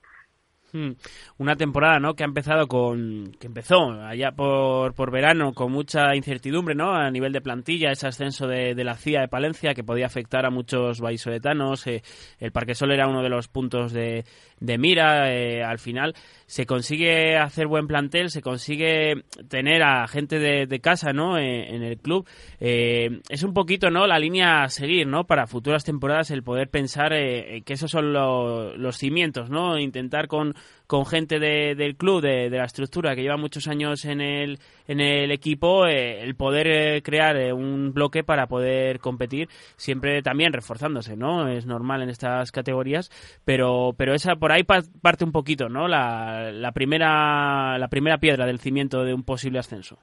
Hmm. Una temporada, ¿no? Que ha empezado con, que empezó allá por, por verano con mucha incertidumbre, ¿no? A nivel de plantilla, ese ascenso de, de la CIA de Palencia que podía afectar a muchos vallisoletanos. Eh, el Parque Sol era uno de los puntos de, de mira. Eh, al final se consigue hacer buen plantel, se consigue tener a gente de, casa, ¿no? Eh, en el club. es un poquito, ¿no? La línea a seguir, ¿no? Para futuras temporadas el poder pensar que esos son los cimientos, ¿no? Intentar con con gente del club, de, la estructura que lleva muchos años en el, en el equipo, eh, el poder eh, crear eh, un bloque para poder competir, siempre también reforzándose, ¿no? Es normal en estas categorías, pero, pero esa por ahí parte un poquito, ¿no? La, la, primera, la primera piedra del cimiento de un posible ascenso.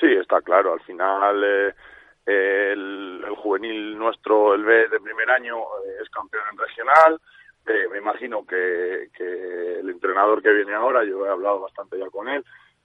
Sí, está claro. Al final, el, el, juvenil nuestro, el B de primer año, es campeón en regional me imagino que, el entrenador que viene ahora, yo he hablado bastante ya con él,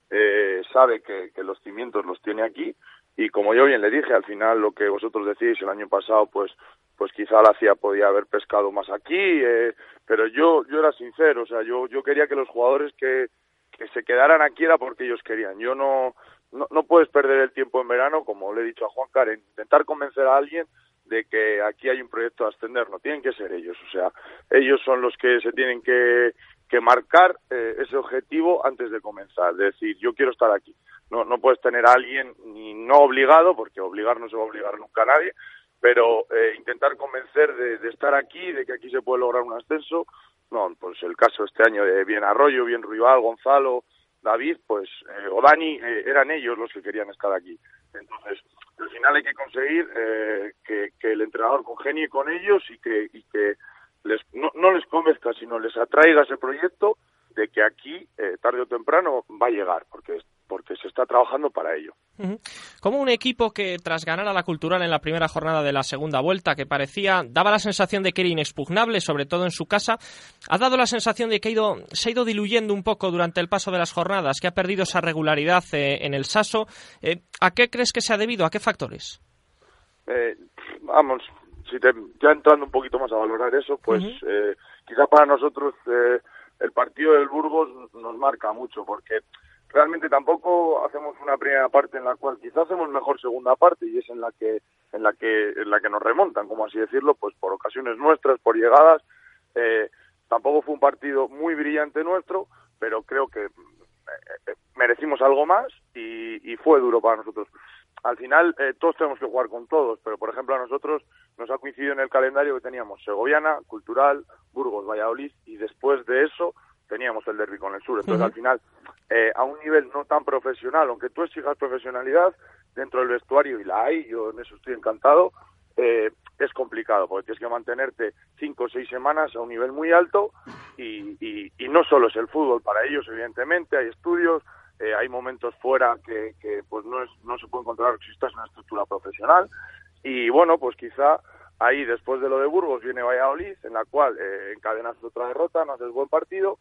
eh, sabe que, los cimientos los tiene aquí y como yo bien le dije, al final lo que vosotros decís el año pasado, pues pues quizá la CIA podía haber pescado más aquí, eh, pero yo yo era sincero, o sea, yo yo quería que los jugadores que, que se quedaran aquí era porque ellos querían. Yo no, no, no puedes perder el tiempo en verano, como le he dicho a Juan Karen, intentar convencer a alguien de que aquí hay un proyecto a ascender, no tienen que ser ellos, o sea, ellos son los que se tienen que, que marcar eh, ese objetivo antes de comenzar, es decir, yo quiero estar aquí. No, no puedes tener a alguien ni no obligado, porque obligar no se va a obligar nunca a nadie, pero eh, intentar convencer de, estar aquí, de que aquí se puede lograr un ascenso. No, pues el caso este año de Bien Arroyo, Bien Rival, Gonzalo, David, pues, eh, o Dani, eh, eran ellos los que querían estar aquí. Entonces, al final hay que conseguir eh, que, el entrenador congenie con ellos y que, y que les, no, no les convenzca, sino les atraiga ese proyecto de que aquí, eh, tarde o temprano, va a llegar, porque porque se está trabajando para ello. Como un equipo que tras ganar a la Cultural en la primera jornada de la segunda vuelta, que parecía, daba la sensación de que era inexpugnable, sobre todo en su casa, ha dado la sensación de que ha ido, se ha ido diluyendo un poco durante el paso de las jornadas, que ha perdido esa regularidad eh, en el Saso. Eh, ¿A qué crees que se ha debido? ¿A qué factores? Eh, vamos, si te, ya entrando un poquito más a valorar eso, pues quizá para nosotros el partido del Burgos nos marca mucho, porque realmente tampoco hacemos una primera parte en la cual quizás hacemos mejor segunda parte y es en la que en la que en la que nos remontan como así decirlo pues por ocasiones nuestras por llegadas. Eh, tampoco fue un partido muy brillante nuestro pero creo que eh, eh, merecimos algo más y, y, fue duro para nosotros al final eh, todos tenemos que jugar con todos pero por ejemplo a nosotros nos ha coincidido en el calendario que teníamos Segoviana Cultural Burgos Valladolid y después de eso teníamos el derby con el sur. Entonces, al final, eh, a un nivel no tan profesional, aunque tú exijas profesionalidad dentro del vestuario, y la hay, yo en eso estoy encantado, eh, es complicado, porque tienes que mantenerte cinco o seis semanas a un nivel muy alto y, y, y no solo es el fútbol, para ellos, evidentemente, hay estudios, eh, hay momentos fuera que, pues no, es, no se puede encontrar si estás en una estructura profesional. Y bueno, pues quizá ahí después de lo de Burgos viene Valladolid, en la cual eh, encadenas otra derrota, no haces buen partido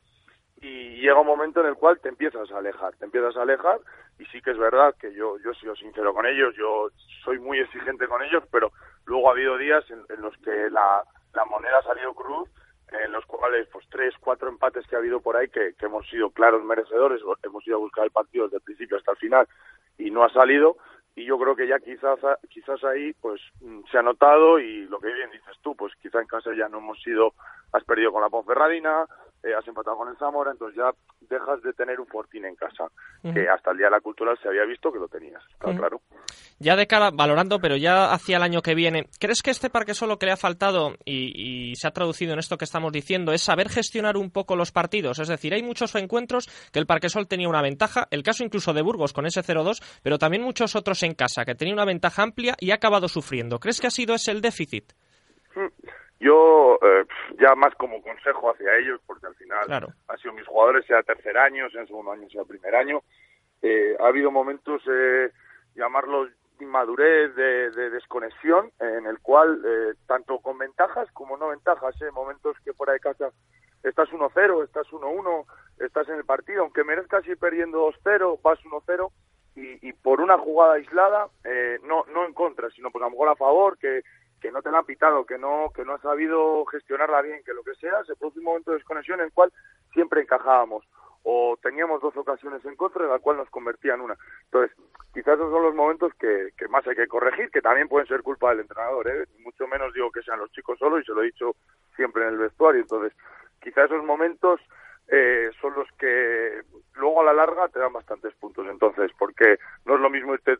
y llega un momento en el cual te empiezas a alejar, te empiezas a alejar y sí que es verdad que yo yo he sido sincero con ellos, yo soy muy exigente con ellos, pero luego ha habido días en, los que la, la moneda ha salido cruz, en los cuales pues tres, cuatro empates que ha habido por ahí que, que hemos sido claros merecedores, hemos ido a buscar el partido desde el principio hasta el final y no ha salido. Y yo creo que ya quizás quizás ahí pues mm, se ha notado y lo que bien dices tú pues quizá en casa ya no hemos sido has perdido con la Ponferradina eh, has empatado con el Zamora, entonces ya dejas de tener un fortín en casa, que hasta el Día de la Cultural se había visto que lo tenías, está claro. Ya de cara, valorando, pero ya hacia el año que viene, ¿crees que este parque solo que le ha faltado, y, se ha traducido en esto que estamos diciendo, es saber gestionar un poco los partidos? Es decir, hay muchos encuentros que el Parque Sol tenía una ventaja, el caso incluso de Burgos con ese 0-2, pero también muchos otros en casa que tenía una ventaja amplia y ha acabado sufriendo. ¿Crees que ha sido ese el déficit? Hmm. Yo, eh, ya más como consejo hacia ellos, porque al final han sido mis jugadores, sea tercer año, sea segundo año, sea primer año, eh, ha habido momentos, eh, llamarlos inmadurez, de, de, desconexión, en el cual, eh, tanto con ventajas como no ventajas, eh, momentos que fuera de casa estás 1-0, estás 1-1, estás en el partido, aunque merezcas ir perdiendo 2-0, vas 1-0, y, y, por una jugada aislada, eh, no, no en contra, sino por a lo mejor a favor, que que no te la han pitado, que no, que no has sabido gestionarla bien, que lo que sea, se produce un momento de desconexión en el cual siempre encajábamos o teníamos dos ocasiones en contra, de la cual nos convertía en una. Entonces, quizás esos son los momentos que, que más hay que corregir, que también pueden ser culpa del entrenador, ¿eh? mucho menos digo que sean los chicos solos, y se lo he dicho siempre en el vestuario. Entonces, quizás esos momentos eh, son los que luego a la larga te dan bastantes puntos. Entonces, porque no es lo mismo irte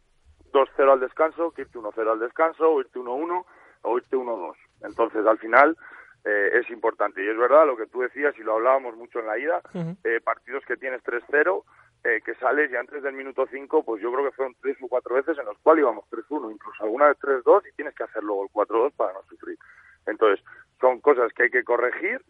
2-0 al descanso que irte 1-0 al descanso o irte 1-1 o irte 1-2. Entonces, al final, eh, es importante. Y es verdad lo que tú decías, y lo hablábamos mucho en la ida, eh, partidos que tienes 3-0, eh, que sales y antes del minuto 5, pues yo creo que fueron tres o cuatro veces en los cuales íbamos 3-1, incluso alguna vez 3-2 y tienes que hacer luego el 4-2 para no sufrir. Entonces, son cosas que hay que corregir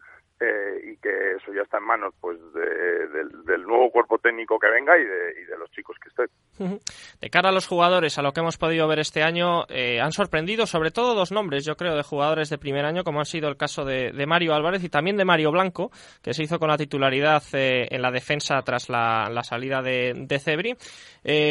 eh, y que eso ya está en manos pues del nuevo cuerpo técnico que venga y de, los chicos que estén. De cara a los jugadores, a lo que hemos podido ver este año, eh, han sorprendido sobre todo dos nombres, yo creo, de jugadores de primer año, como ha sido el caso de, Mario Álvarez y también de Mario Blanco, que se hizo con la titularidad eh, en la defensa tras la, salida de, Cebri.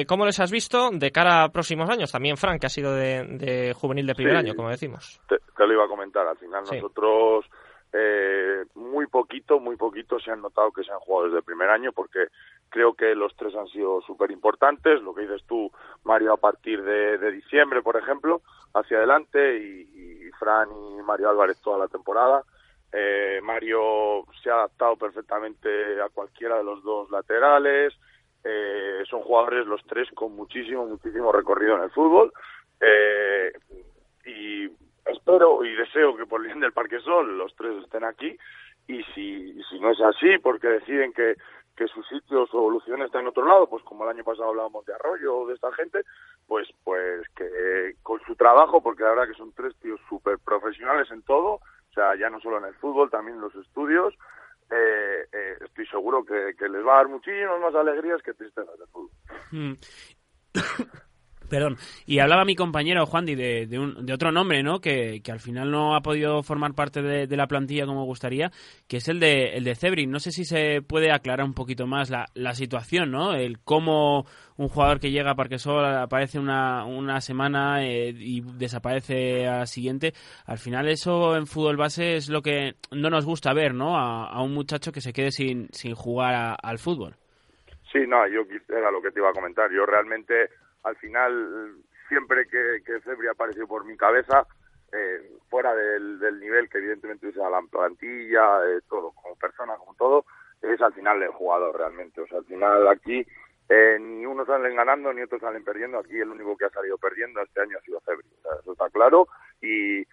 ¿Cómo les has visto de cara a próximos años? También Frank, que ha sido de, juvenil de primer año, como decimos. Te, lo iba a comentar, al final nosotros eh, muy poquito, muy poquito se han notado que sean jugadores de primer año porque creo que los tres han sido súper importantes. Lo que dices tú, Mario, a partir de, diciembre, por ejemplo, hacia adelante y, Fran y Mario Álvarez toda la temporada. Eh, Mario se ha adaptado perfectamente a cualquiera de los dos laterales. Eh, son jugadores los tres con muchísimo, muchísimo recorrido en el fútbol. Eh, y espero y deseo que por bien del Parque Sol los tres estén aquí y si, si no es así porque deciden que, que sus sitios o evolución está en otro lado, pues como el año pasado hablábamos de Arroyo o de esta gente, pues pues que con su trabajo, porque la verdad que son tres tíos súper profesionales en todo, o sea, ya no solo en el fútbol, también en los estudios, eh, eh, estoy seguro que, que, les va a dar muchísimas más alegrías que tristezas de fútbol. Mm. Perdón. Y hablaba mi compañero Juan de, de, un, de otro nombre, ¿no? Que, que, al final no ha podido formar parte de, la plantilla como gustaría, que es el de, el de Cebri. No sé si se puede aclarar un poquito más la, la situación, ¿no? El cómo un jugador que llega a Parquesol aparece una, una semana eh, y desaparece a la siguiente. Al final eso en fútbol base es lo que no nos gusta ver, ¿no? A, un muchacho que se quede sin, sin jugar al fútbol. Sí, no, yo era lo que te iba a comentar. Yo realmente al final siempre que, que Cebri apareció por mi cabeza, eh, fuera del, del, nivel que evidentemente usa la plantilla, eh, todo, como persona, como todo, es al final el jugador realmente. O sea, al final aquí eh, ni unos salen ganando ni otros salen perdiendo. Aquí el único que ha salido perdiendo este año ha sido Cebri. eso está claro. Y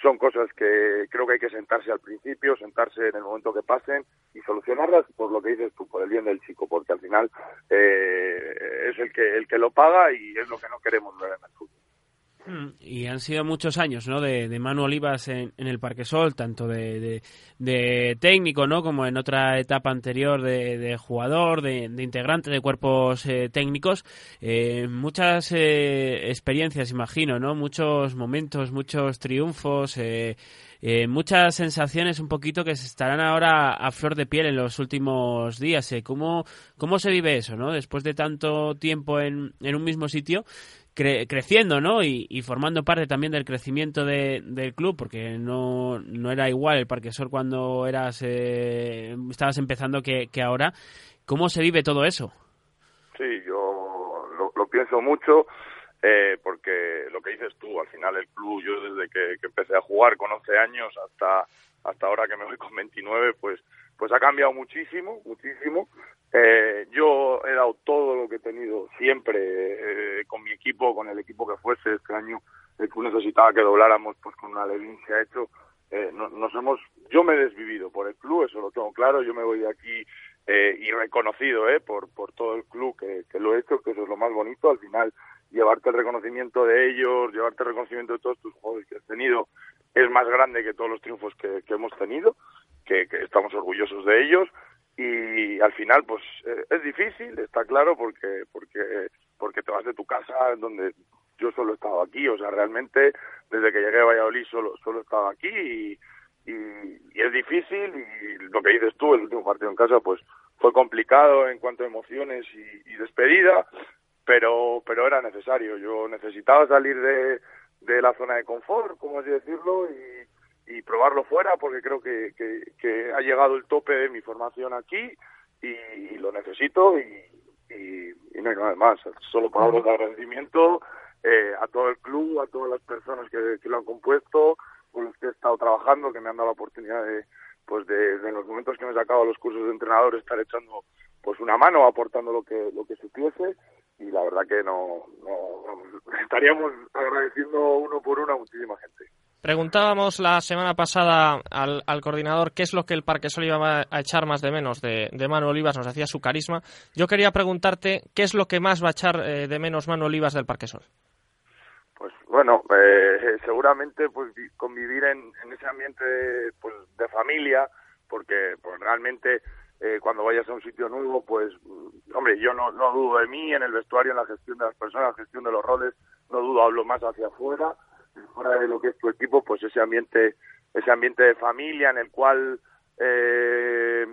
son cosas que creo que hay que sentarse al principio, sentarse en el momento que pasen y solucionarlas por lo que dices tú, por el bien del chico, porque al final eh, es el que el que lo paga y es lo que no queremos ver en el fútbol. Mm, y han sido muchos años, ¿no? De, de Manu Olivas en, el Parque Sol, tanto de, de, técnico, ¿no? Como en otra etapa anterior de, jugador, de, integrante de cuerpos eh, técnicos. Eh, muchas eh, experiencias, imagino, ¿no? Muchos momentos, muchos triunfos, muchas sensaciones un poquito que se estarán ahora a flor de piel en los últimos días. ¿Cómo, ¿Cómo se vive eso, ¿no? Después de tanto tiempo en, en un mismo sitio creciendo, ¿no? Y, formando parte también del crecimiento del club, porque no, no era igual el Parque Sol cuando eras eh, estabas empezando que, ahora. ¿Cómo se vive todo eso? Sí, yo lo, pienso mucho. Eh, porque lo que dices tú, al final el club, yo desde que, empecé a jugar con 11 años hasta, hasta ahora que me voy con 29, pues pues ha cambiado muchísimo, muchísimo. Eh, yo he dado todo lo que he tenido siempre eh, con mi equipo, con el equipo que fuese este año. El club necesitaba que dobláramos, pues con una Levin se hecho. Eh, nos hemos, yo me he desvivido por el club, eso lo tengo claro. Yo me voy de aquí eh, y reconocido eh, por, por todo el club que, que lo he hecho, que eso es lo más bonito. Al final, llevarte el reconocimiento de ellos, llevarte el reconocimiento de todos tus jugadores que has tenido, es más grande que todos los triunfos que, que hemos tenido, que, que estamos orgullosos de ellos y al final pues eh, es difícil está claro porque porque porque te vas de tu casa donde yo solo he estado aquí. O sea realmente desde que llegué a Valladolid solo solo he estado aquí y, es difícil. Y lo que dices tú el último partido en casa pues fue complicado en cuanto a emociones y, y despedida pero pero era necesario. Yo necesitaba salir de de la zona de confort como así decirlo y y probarlo fuera porque creo que, que, que, ha llegado el tope de mi formación aquí y, y lo necesito y, y, y, no hay nada más. Solo palabras de agradecimiento eh, a todo el club, a todas las personas que, que, lo han compuesto, con los que he estado trabajando, que me han dado la oportunidad de, pues de, de en los momentos que me he sacado los cursos de entrenador, estar echando pues una mano, aportando lo que, lo que supiese y la verdad que no, no estaríamos agradeciendo uno por uno a muchísima gente. Preguntábamos la semana pasada al, al, coordinador qué es lo que el Parque Sol iba a echar más de menos de, de Manu Olivas, nos decía su carisma. Yo quería preguntarte qué es lo que más va a echar eh, de menos Manu Olivas del Parque Sol. Pues bueno, eh, seguramente pues convivir en, en, ese ambiente pues, de familia, porque pues realmente eh, cuando vayas a un sitio nuevo, pues hombre, yo no, no dudo de mí en el vestuario, en la gestión de las personas, la gestión de los roles, no dudo, hablo más hacia afuera fuera de lo que es tu equipo, pues ese ambiente, ese ambiente de familia en el cual eh,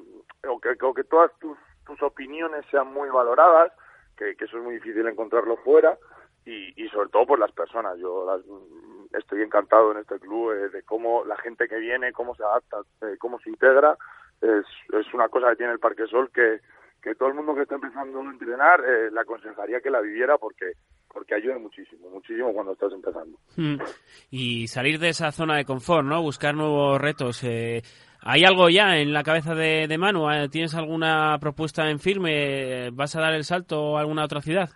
o que, o que todas tus, tus opiniones sean muy valoradas, que, eso es muy difícil encontrarlo fuera y, y sobre todo por las personas. Yo las, estoy encantado en este club eh, de cómo la gente que viene, cómo se adapta, eh, cómo se integra. Es, es una cosa que tiene el Parque Sol que, que todo el mundo que está empezando a entrenar eh, le aconsejaría que la viviera porque porque ayuda muchísimo, muchísimo cuando estás empezando. Mm. Y salir de esa zona de confort, ¿no? Buscar nuevos retos. Eh, ¿Hay algo ya en la cabeza de, de Manu? Eh, ¿Tienes alguna propuesta en firme? ¿Vas a dar el salto a alguna otra ciudad?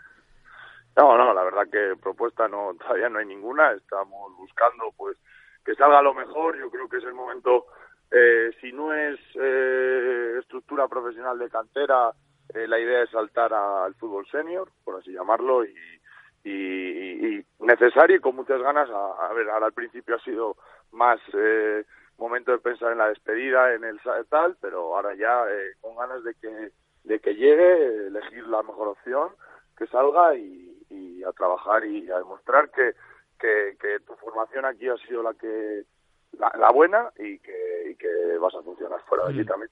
No, no, la verdad que propuesta no todavía no hay ninguna. Estamos buscando pues que salga lo mejor. Yo creo que es el momento, eh, si no es eh, estructura profesional de cantera, eh, la idea es saltar al fútbol senior, por así llamarlo, y, y, y, necesario y con muchas ganas. A, a, ver, ahora al principio ha sido más eh, momento de pensar en la despedida, en el tal, pero ahora ya eh, con ganas de que, de que llegue, elegir la mejor opción, que salga y, y a trabajar y a demostrar que, que, que, tu formación aquí ha sido la que la, la buena y que, y que vas a funcionar fuera de aquí también.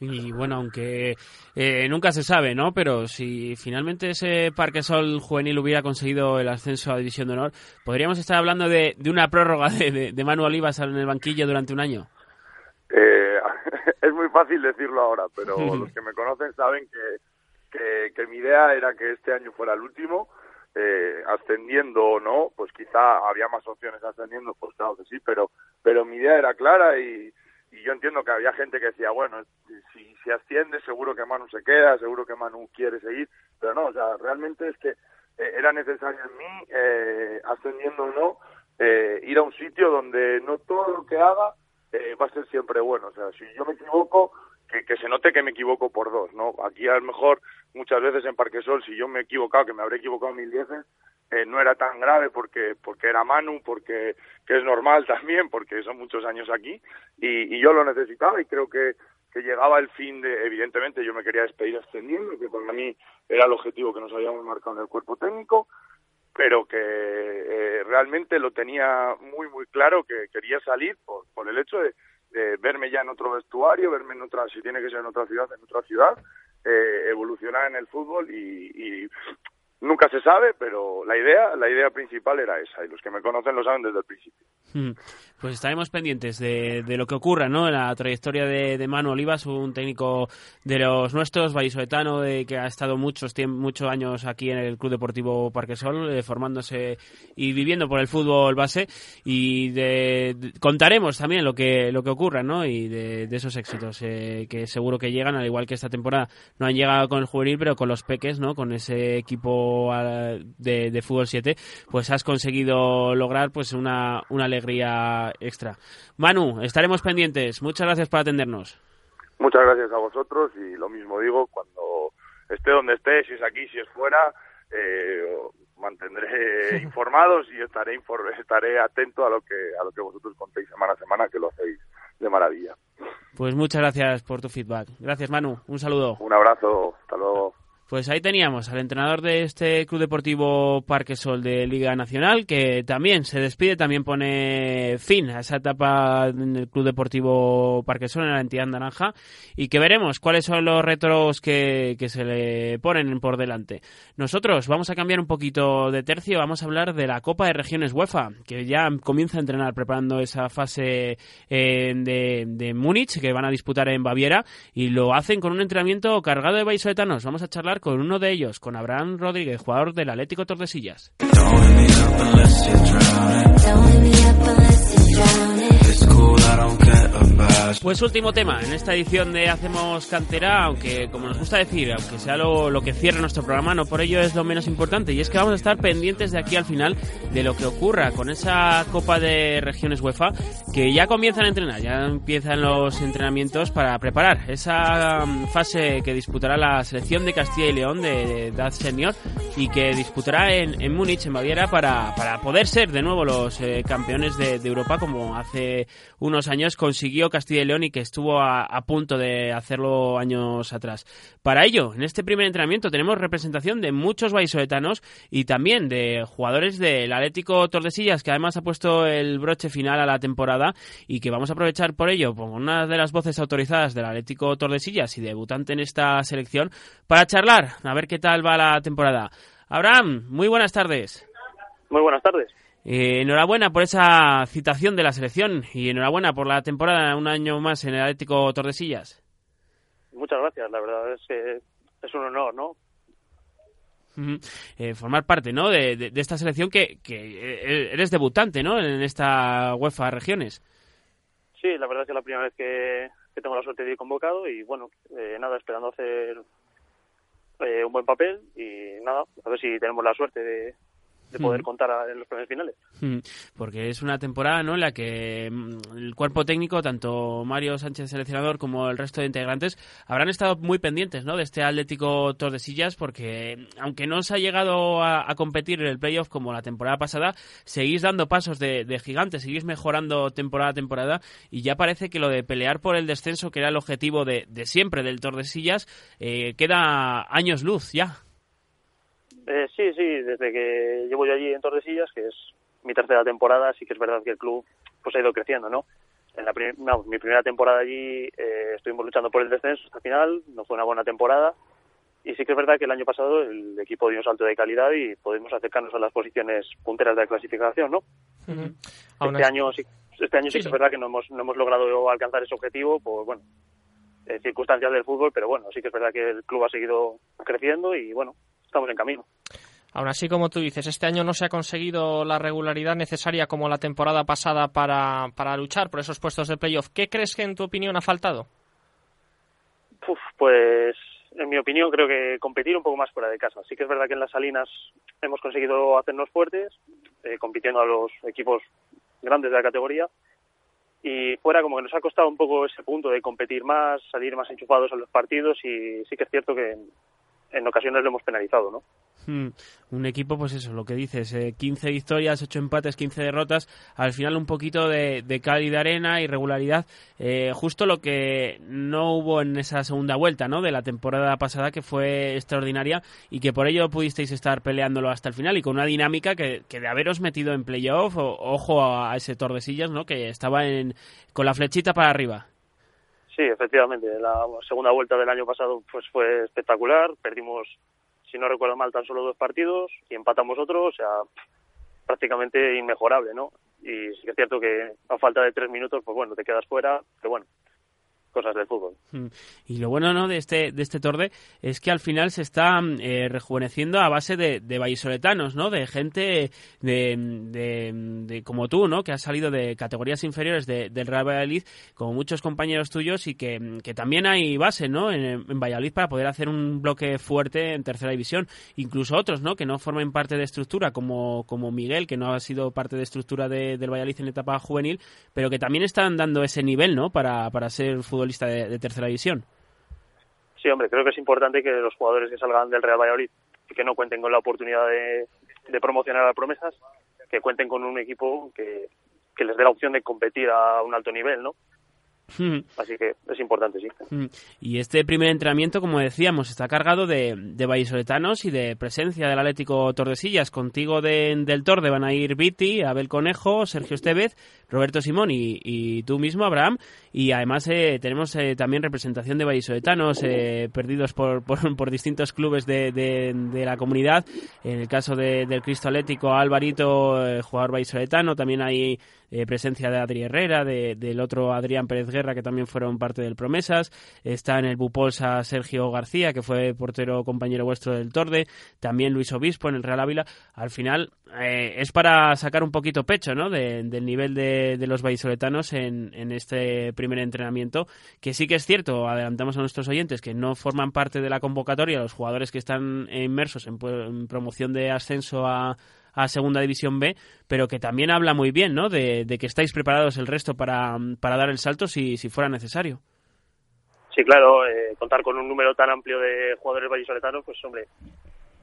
Y bueno, aunque eh, nunca se sabe, ¿no? Pero si finalmente ese Parque Sol juvenil hubiera conseguido el ascenso a División de Honor, ¿podríamos estar hablando de, de una prórroga de, de, de, Manu Olivas en el banquillo durante un año? Eh, es muy fácil decirlo ahora, pero los que me conocen saben que, que, que, mi idea era que este año fuera el último. Eh, ascendiendo o no, pues quizá había más opciones ascendiendo, pues claro que sí, pero, pero mi idea era clara y, y yo entiendo que había gente que decía, bueno, si, si asciende seguro que Manu se queda, seguro que Manu quiere seguir, pero no, o sea, realmente es que eh, era necesario en mí, eh, ascendiendo o no, eh, ir a un sitio donde no todo lo que haga eh, va a ser siempre bueno, o sea, si yo me equivoco, que, que se note que me equivoco por dos, ¿no? Aquí a lo mejor muchas veces en Parquesol, si yo me he equivocado, que me habré equivocado mil veces, eh, no era tan grave porque porque era Manu, porque que es normal también, porque son muchos años aquí y, y yo lo necesitaba y creo que, que llegaba el fin de, evidentemente yo me quería despedir ascendiendo, que para mí era el objetivo que nos habíamos marcado en el cuerpo técnico, pero que eh, realmente lo tenía muy muy claro que quería salir por, por el hecho de, de verme ya en otro vestuario, verme en otra, si tiene que ser en otra ciudad, en otra ciudad, eh, evolucionar en el fútbol y, y nunca se sabe, pero la idea, la idea principal era esa, y los que me conocen lo saben desde el principio. Hmm. Pues estaremos pendientes de, lo que ocurra, ¿no? En la trayectoria de, de, Manu Olivas, un técnico de los nuestros, vallisoletano, de que ha estado muchos muchos años aquí en el Club Deportivo Parquesol, eh, formándose y viviendo por el fútbol base, y de, contaremos también lo que lo que ocurra, ¿no? Y de, esos éxitos eh, que seguro que llegan, al igual que esta temporada no han llegado con el juvenil, pero con los peques, ¿no? Con ese equipo de, de fútbol 7, pues has conseguido lograr pues una, una alegría extra. Manu, estaremos pendientes. Muchas gracias por atendernos. Muchas gracias a vosotros y lo mismo digo, cuando esté donde esté, si es aquí, si es fuera, eh, mantendré informados y estaré estaré atento a lo que a lo que vosotros contéis semana a semana, que lo hacéis de maravilla. Pues muchas gracias por tu feedback. Gracias, Manu. Un saludo. Un abrazo. Hasta luego. Pues ahí teníamos al entrenador de este Club Deportivo Parque Sol de Liga Nacional, que también se despide, también pone fin a esa etapa en el Club Deportivo Parque Sol, en la entidad naranja, y que veremos cuáles son los retos que, que se le ponen por delante. Nosotros vamos a cambiar un poquito de tercio, vamos a hablar de la Copa de Regiones UEFA, que ya comienza a entrenar preparando esa fase eh, de, de Múnich, que van a disputar en Baviera, y lo hacen con un entrenamiento cargado de vallisoletanos. Vamos a charlar con uno de ellos, con Abraham Rodríguez, jugador del Atlético Tordesillas. Pues último tema en esta edición de Hacemos Cantera, aunque como nos gusta decir, aunque sea lo, que cierre nuestro programa, no por ello es lo menos importante, y es que vamos a estar pendientes de aquí al final de lo que ocurra con esa Copa de Regiones UEFA, que ya comienzan a entrenar, ya empiezan los entrenamientos para preparar esa um, fase que disputará la selección de Castilla y León de, edad senior y que disputará en, en Múnich, en Baviera, para, para poder ser de nuevo los eh, campeones de, de Europa como hace unos años consiguió Castilla y León y que estuvo a, punto de hacerlo años atrás. Para ello, en este primer entrenamiento tenemos representación de muchos vallisoletanos y también de jugadores del Atlético Tordesillas, que además ha puesto el broche final a la temporada y que vamos a aprovechar por ello, con una de las voces autorizadas del Atlético Tordesillas y debutante en esta selección, para charlar, a ver qué tal va la temporada. Abraham, muy buenas tardes. Muy buenas tardes. Eh, enhorabuena por esa citación de la selección y enhorabuena por la temporada un año más en el Atlético Tordesillas. Muchas gracias, la verdad es que es un honor, ¿no? Eh, formar parte, ¿no? De, esta selección que, que, eres debutante, ¿no? En esta UEFA Regiones. Sí, la verdad es que es la primera vez que, tengo la suerte de ir convocado y bueno, eh, nada, esperando hacer un buen papel y nada, a ver si tenemos la suerte de, de poder hmm. contar en los premios finales. Hmm. Porque es una temporada ¿no? en la que mm, el cuerpo técnico, tanto Mario Sánchez, seleccionador, como el resto de integrantes, habrán estado muy pendientes ¿no? de este Atlético Tordesillas, porque aunque no se ha llegado a, competir en el playoff como la temporada pasada, seguís dando pasos de, de gigante, seguís mejorando temporada a temporada, y ya parece que lo de pelear por el descenso, que era el objetivo de, de siempre del Tordesillas, eh, queda años luz ya. Eh, sí, sí, desde que llevo yo allí en Tordesillas, que es mi tercera temporada, sí que es verdad que el club pues ha ido creciendo, ¿no? En la mi primera temporada allí eh, estuvimos luchando por el descenso hasta el final, no fue una buena temporada y sí que es verdad que el año pasado el equipo dio un salto de calidad y podemos acercarnos a las posiciones punteras de la clasificación, ¿no? Este año sí, este año sí, que es verdad que no hemos, no hemos logrado alcanzar ese objetivo por, bueno, eh, circunstancias del fútbol, pero bueno, sí que es verdad que el club ha seguido creciendo y bueno, estamos en camino. Aún así, como tú dices, este año no se ha conseguido la regularidad necesaria como la temporada pasada para, para luchar por esos puestos de playoff. ¿Qué crees que en tu opinión ha faltado? pues en mi opinión creo que competir un poco más fuera de casa. Sí que es verdad que en las Salinas hemos conseguido hacernos fuertes, eh, compitiendo a los equipos grandes de la categoría. Y fuera como que nos ha costado un poco ese punto de competir más, salir más enchufados a los partidos y sí que es cierto que en ocasiones lo hemos penalizado, ¿no? Hmm. Un equipo, pues eso, lo que dices, eh, 15 victorias, 8 empates, 15 derrotas, al final un poquito de, de cal de arena, irregularidad, eh, justo lo que no hubo en esa segunda vuelta, ¿no? De la temporada pasada que fue extraordinaria y que por ello pudisteis estar peleándolo hasta el final y con una dinámica que, que de haberos metido en playoff, ojo a, ese Tordesillas, ¿no? Que estaba en, con la flechita para arriba. Sí, efectivamente. La segunda vuelta del año pasado pues fue espectacular. Perdimos si no recuerdo mal, tan solo dos partidos y empatamos otro, o sea, prácticamente inmejorable, ¿no? Y sí que es cierto que a falta de tres minutos, pues bueno, te quedas fuera, pero bueno, cosas del fútbol. Mm. Y lo bueno ¿no? de este de este Torde es que al final se está eh, rejuveneciendo a base de, de vallisoletanos, ¿no? de gente de, de, como tú, ¿no? que has salido de categorías inferiores del Real Valladolid, como muchos compañeros tuyos, y que, que también hay base ¿no? En, en, Valladolid para poder hacer un bloque fuerte en tercera división. Incluso otros ¿no? que no formen parte de estructura, como, como Miguel, que no ha sido parte de estructura del Valladolid en etapa juvenil, pero que también están dando ese nivel ¿no? para, para ser fútbol lista de, tercera división. Sí, hombre, creo que es importante que los jugadores que salgan del Real Valladolid y que no cuenten con la oportunidad de, de promocionar a promesas, que cuenten con un equipo que, que les dé la opción de competir a un alto nivel, ¿no? Así que es importante, sí. Y este primer entrenamiento, como decíamos, está cargado de, de vallisoletanos y de presencia del Atlético Tordesillas. Contigo del Torde van a ir Viti, Abel Conejo, Sergio Estevez, Roberto Simón y, tú mismo, Abraham. Y además eh, tenemos eh, también representación de vallisoletanos eh, perdidos por, por, distintos clubes de, de, la comunidad. En el caso del Cristo Atlético, Alvarito, jugador vallisoletano. También hay presencia de Adri Herrera, del otro Adrián Pérez Guerra, que también fueron parte del Promesas. Está en el Bupolsa Sergio García, que fue portero compañero vuestro del Torde. También Luis Obispo en el Real Ávila. Al final es para sacar un poquito pecho ¿no? del nivel de de, los vallisoletanos en, en, este primer entrenamiento, que sí que es cierto, adelantamos a nuestros oyentes, que no forman parte de la convocatoria los jugadores que están inmersos en, promoción de ascenso a, a Segunda División B, pero que también habla muy bien ¿no? de, que estáis preparados el resto para, para dar el salto si, si fuera necesario. Sí, claro, eh, contar con un número tan amplio de jugadores vallisoletanos, pues hombre,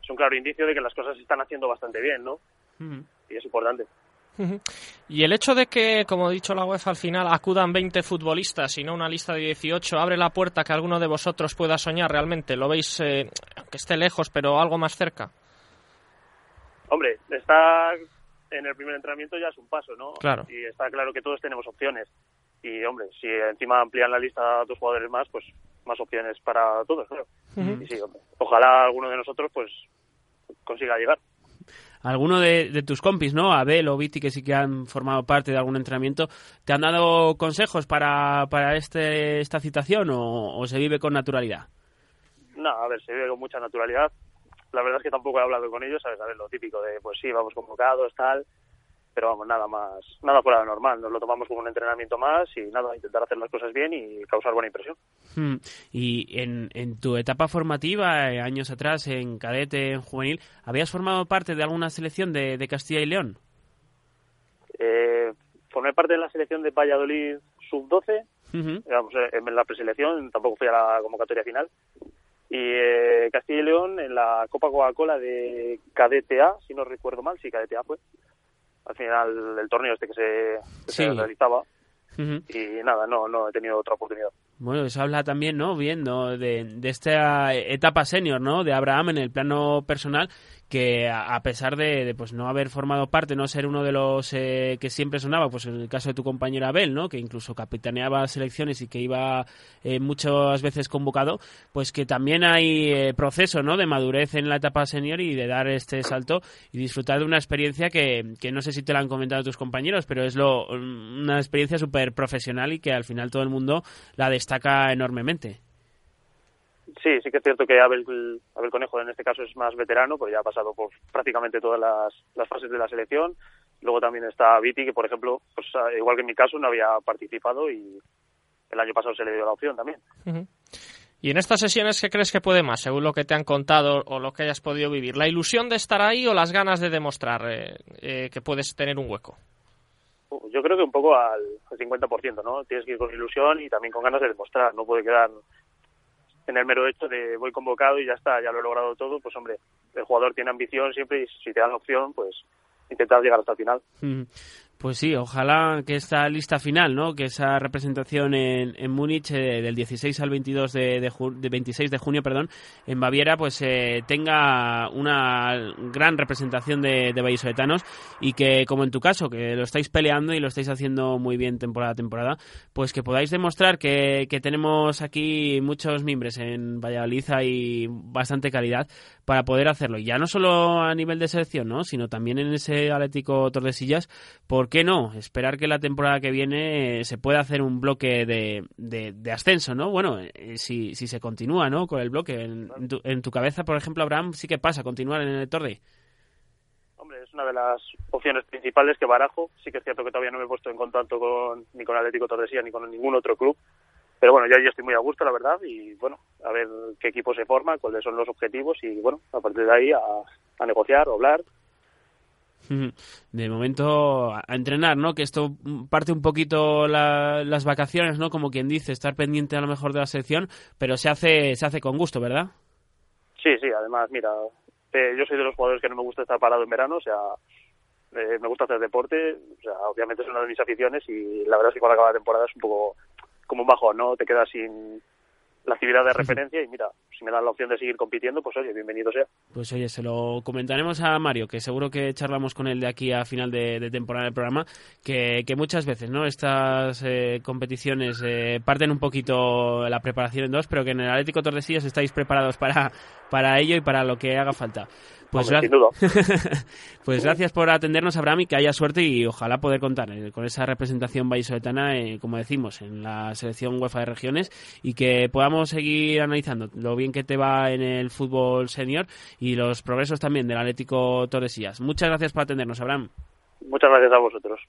es un claro indicio de que las cosas se están haciendo bastante bien, ¿no? Y es importante. Y el hecho de que, como ha dicho la UEFA al final, acudan 20 futbolistas y no una lista de 18, abre la puerta que alguno de vosotros pueda soñar realmente. ¿Lo veis, eh, aunque esté lejos, pero algo más cerca? Hombre, está en el primer entrenamiento ya es un paso, ¿no? Claro. Y está claro que todos tenemos opciones. Y, hombre, si encima amplían la lista a dos jugadores más, pues más opciones para todos, claro. Y sí, hombre, ojalá alguno de nosotros, pues, consiga llegar alguno de, tus compis, ¿no? Abel o Viti, que sí que han formado parte de algún entrenamiento, ¿te han dado consejos para, para este, esta citación o, se vive con naturalidad? No, a ver, se vive con mucha naturalidad. La verdad es que tampoco he hablado con ellos, ¿sabes? A ver, lo típico de, pues sí, vamos convocados, tal, pero vamos, nada más, nada fuera de normal. Nos lo tomamos como un entrenamiento más y nada, intentar hacer las cosas bien y causar buena impresión. Hmm. Y en, en tu etapa formativa, eh, años atrás, en cadete, en juvenil, ¿habías formado parte de alguna selección de, de Castilla y León? Eh, formé parte de la selección de Valladolid sub-12, digamos, eh, en la preselección, tampoco fui a la convocatoria final. Y eh, Castilla y León en la Copa Coca-Cola de cadete A, si no recuerdo mal, sí, cadete A fue al final del torneo este que se, realizaba. Y nada, no, no he tenido otra oportunidad. Bueno, eso habla también, ¿no? Bien, De, de esta etapa senior, ¿no? De Abraham en el plano personal que a pesar de, pues no haber formado parte, no ser uno de los eh, que siempre sonaba, pues en el caso de tu compañera Abel, ¿no? que incluso capitaneaba selecciones y que iba eh, muchas veces convocado, pues que también hay eh, proceso ¿no? de madurez en la etapa senior y de dar este salto y disfrutar de una experiencia que, que no sé si te la han comentado tus compañeros, pero es lo, una experiencia súper profesional y que al final todo el mundo la destaca enormemente. Sí, sí que es cierto que Abel, Abel Conejo en este caso es más veterano, porque ya ha pasado por prácticamente todas las, fases de la selección. Luego también está Viti, que por ejemplo, pues igual que en mi caso, no había participado y el año pasado se le dio la opción también. ¿Y en estas sesiones qué crees que puede más, según lo que te han contado o lo que hayas podido vivir? ¿La ilusión de estar ahí o las ganas de demostrar eh, eh, que puedes tener un hueco? Uh, yo creo que un poco al, al 50%, ¿no? Tienes que ir con ilusión y también con ganas de demostrar. No puede quedar en el mero hecho de voy convocado y ya está, ya lo he logrado todo, pues hombre, el jugador tiene ambición siempre y si te dan opción, pues intentar llegar hasta el final. Pues sí, ojalá que esta lista final, ¿no? Que esa representación en, en Múnich eh, del 16 al 22 de, de, 26 de junio, perdón, en Baviera, pues eh, tenga una gran representación de, de vallisoletanos y que, como en tu caso, que lo estáis peleando y lo estáis haciendo muy bien temporada a temporada, pues que podáis demostrar que, que tenemos aquí muchos miembros en Valladolid y bastante calidad para poder hacerlo. Y ya no solo a nivel de selección, ¿no? Sino también en ese Atlético Tordesillas, ¿por qué no? Esperar que la temporada que viene eh, se pueda hacer un bloque de, de, ascenso, ¿no? Bueno, eh, si, si se continúa, ¿no? Con el bloque. En, tu, cabeza, por ejemplo, Abraham, sí que pasa continuar en el Torde. Hombre, es una de las opciones principales que barajo. Sí que es cierto que todavía no me he puesto en contacto con, ni con Atlético Tordesillas ni con ningún otro club pero bueno, ya yo estoy muy a gusto, la verdad, y bueno, a ver qué equipo se forma, cuáles son los objetivos y bueno, a partir de ahí a, a negociar o hablar. De momento a entrenar, ¿no? Que esto parte un poquito las vacaciones, ¿no? Como quien dice, estar pendiente a lo mejor de la selección, pero se hace se hace con gusto, ¿verdad? Sí, sí. Además, mira, eh, yo soy de los jugadores que no me gusta estar parado en verano, o sea, eh, me gusta hacer deporte, o sea, obviamente es una de mis aficiones y la verdad es que cuando acaba la temporada es un poco como un bajón, ¿no? Te quedas sin la actividad de referencia y mira, si me dan la opción de seguir compitiendo, pues oye, bienvenido sea. Pues oye, se lo comentaremos a Mario, que seguro que charlamos con él de aquí a final de, temporada del programa, que, que, muchas veces, ¿no? Estas eh, competiciones eh, parten un poquito la preparación en dos, pero que en el Atlético Tordesillas estáis preparados para, para ello y para lo que haga falta. Pues, pues gracias por atendernos, Abraham, y que haya suerte y ojalá poder contar eh, con esa representación vallisoletana, eh, como decimos, en la selección UEFA de regiones y que podamos seguir analizando lo bien que te va en el fútbol senior y los progresos también del Atlético Tordesillas. Muchas gracias por atendernos, Abraham. Muchas gracias a vosotros.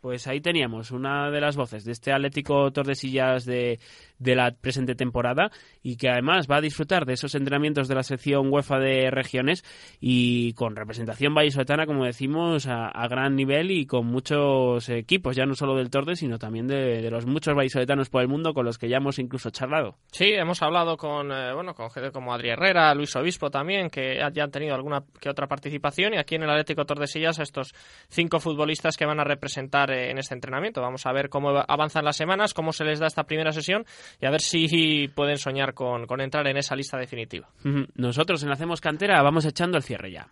Pues ahí teníamos una de las voces de este Atlético Tordesillas de, de la presente temporada y que además va a disfrutar de esos entrenamientos de la sección UEFA de regiones y con representación vallisoletana, como decimos, a, gran nivel y con muchos equipos, ya no solo del Torde, sino también de, los muchos vallisoletanos por el mundo con los que ya hemos incluso charlado. Sí, hemos hablado con, eh, bueno, con gente como Adri Herrera, Luis Obispo también, que ya han tenido alguna que otra participación y aquí en el Atlético Tordesillas estos cinco futbolistas que van a representar en este entrenamiento. Vamos a ver cómo avanzan las semanas, cómo se les da esta primera sesión y a ver si pueden soñar con, con entrar en esa lista definitiva. Nosotros en Hacemos Cantera vamos echando el cierre ya.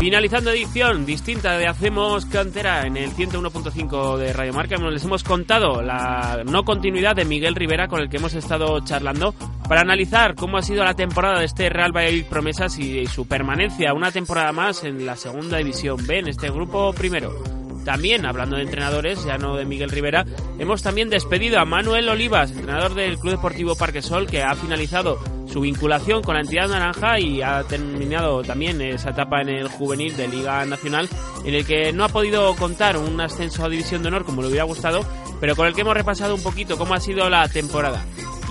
Finalizando edición distinta de Hacemos Cantera en el 101.5 de Radio Marca, les hemos contado la no continuidad de Miguel Rivera con el que hemos estado charlando para analizar cómo ha sido la temporada de este Real Valladolid Promesas y su permanencia una temporada más en la segunda división B, en este grupo primero. También, hablando de entrenadores, ya no de Miguel Rivera, hemos también despedido a Manuel Olivas, entrenador del Club Deportivo Parque Sol, que ha finalizado su vinculación con la entidad naranja y ha terminado también esa etapa en el juvenil de Liga Nacional, en el que no ha podido contar un ascenso a División de Honor como le hubiera gustado, pero con el que hemos repasado un poquito cómo ha sido la temporada.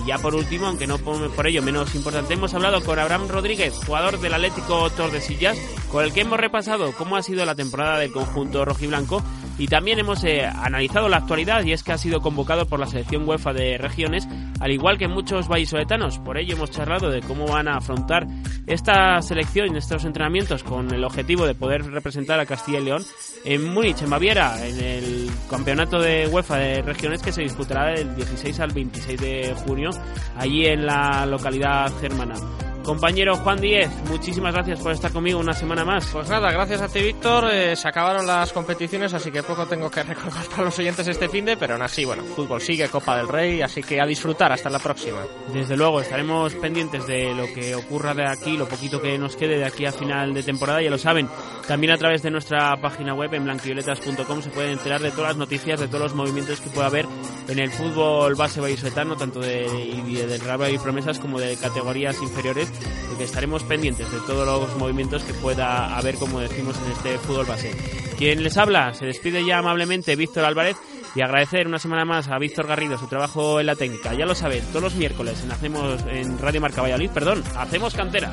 Y ya por último, aunque no por ello menos importante, hemos hablado con Abraham Rodríguez, jugador del Atlético Tordesillas, con el que hemos repasado cómo ha sido la temporada del conjunto rojiblanco y también hemos eh, analizado la actualidad y es que ha sido convocado por la selección UEFA de regiones, al igual que muchos vallisoletanos. Por ello hemos charlado de cómo van a afrontar esta selección, estos entrenamientos, con el objetivo de poder representar a Castilla y León en Múnich, en Baviera, en el campeonato de UEFA de regiones que se disputará del 16 al 26 de junio, allí en la localidad germana. Compañero Juan Díez, muchísimas gracias por estar conmigo una semana más. Pues nada, gracias a ti, Víctor. Eh, se acabaron las competiciones, así que poco tengo que recordar para los oyentes este fin de, pero aún así, bueno, fútbol sigue, Copa del Rey, así que a disfrutar. Hasta la próxima. Desde luego, estaremos pendientes de lo que ocurra de aquí, lo poquito que nos quede de aquí a final de temporada, ya lo saben. También a través de nuestra página web en blanquivioletas.com se pueden enterar de todas las noticias, de todos los movimientos que pueda haber en el fútbol base vallisoletano, tanto de, de, de y Promesas como de categorías inferiores y que estaremos pendientes de todos los movimientos que pueda haber, como decimos en este fútbol base. Quien les habla, se despide ya amablemente Víctor Álvarez y agradecer una semana más a Víctor Garrido su trabajo en la técnica. Ya lo saben, todos los miércoles en, hacemos, en Radio Marca Valladolid, perdón, hacemos cantera.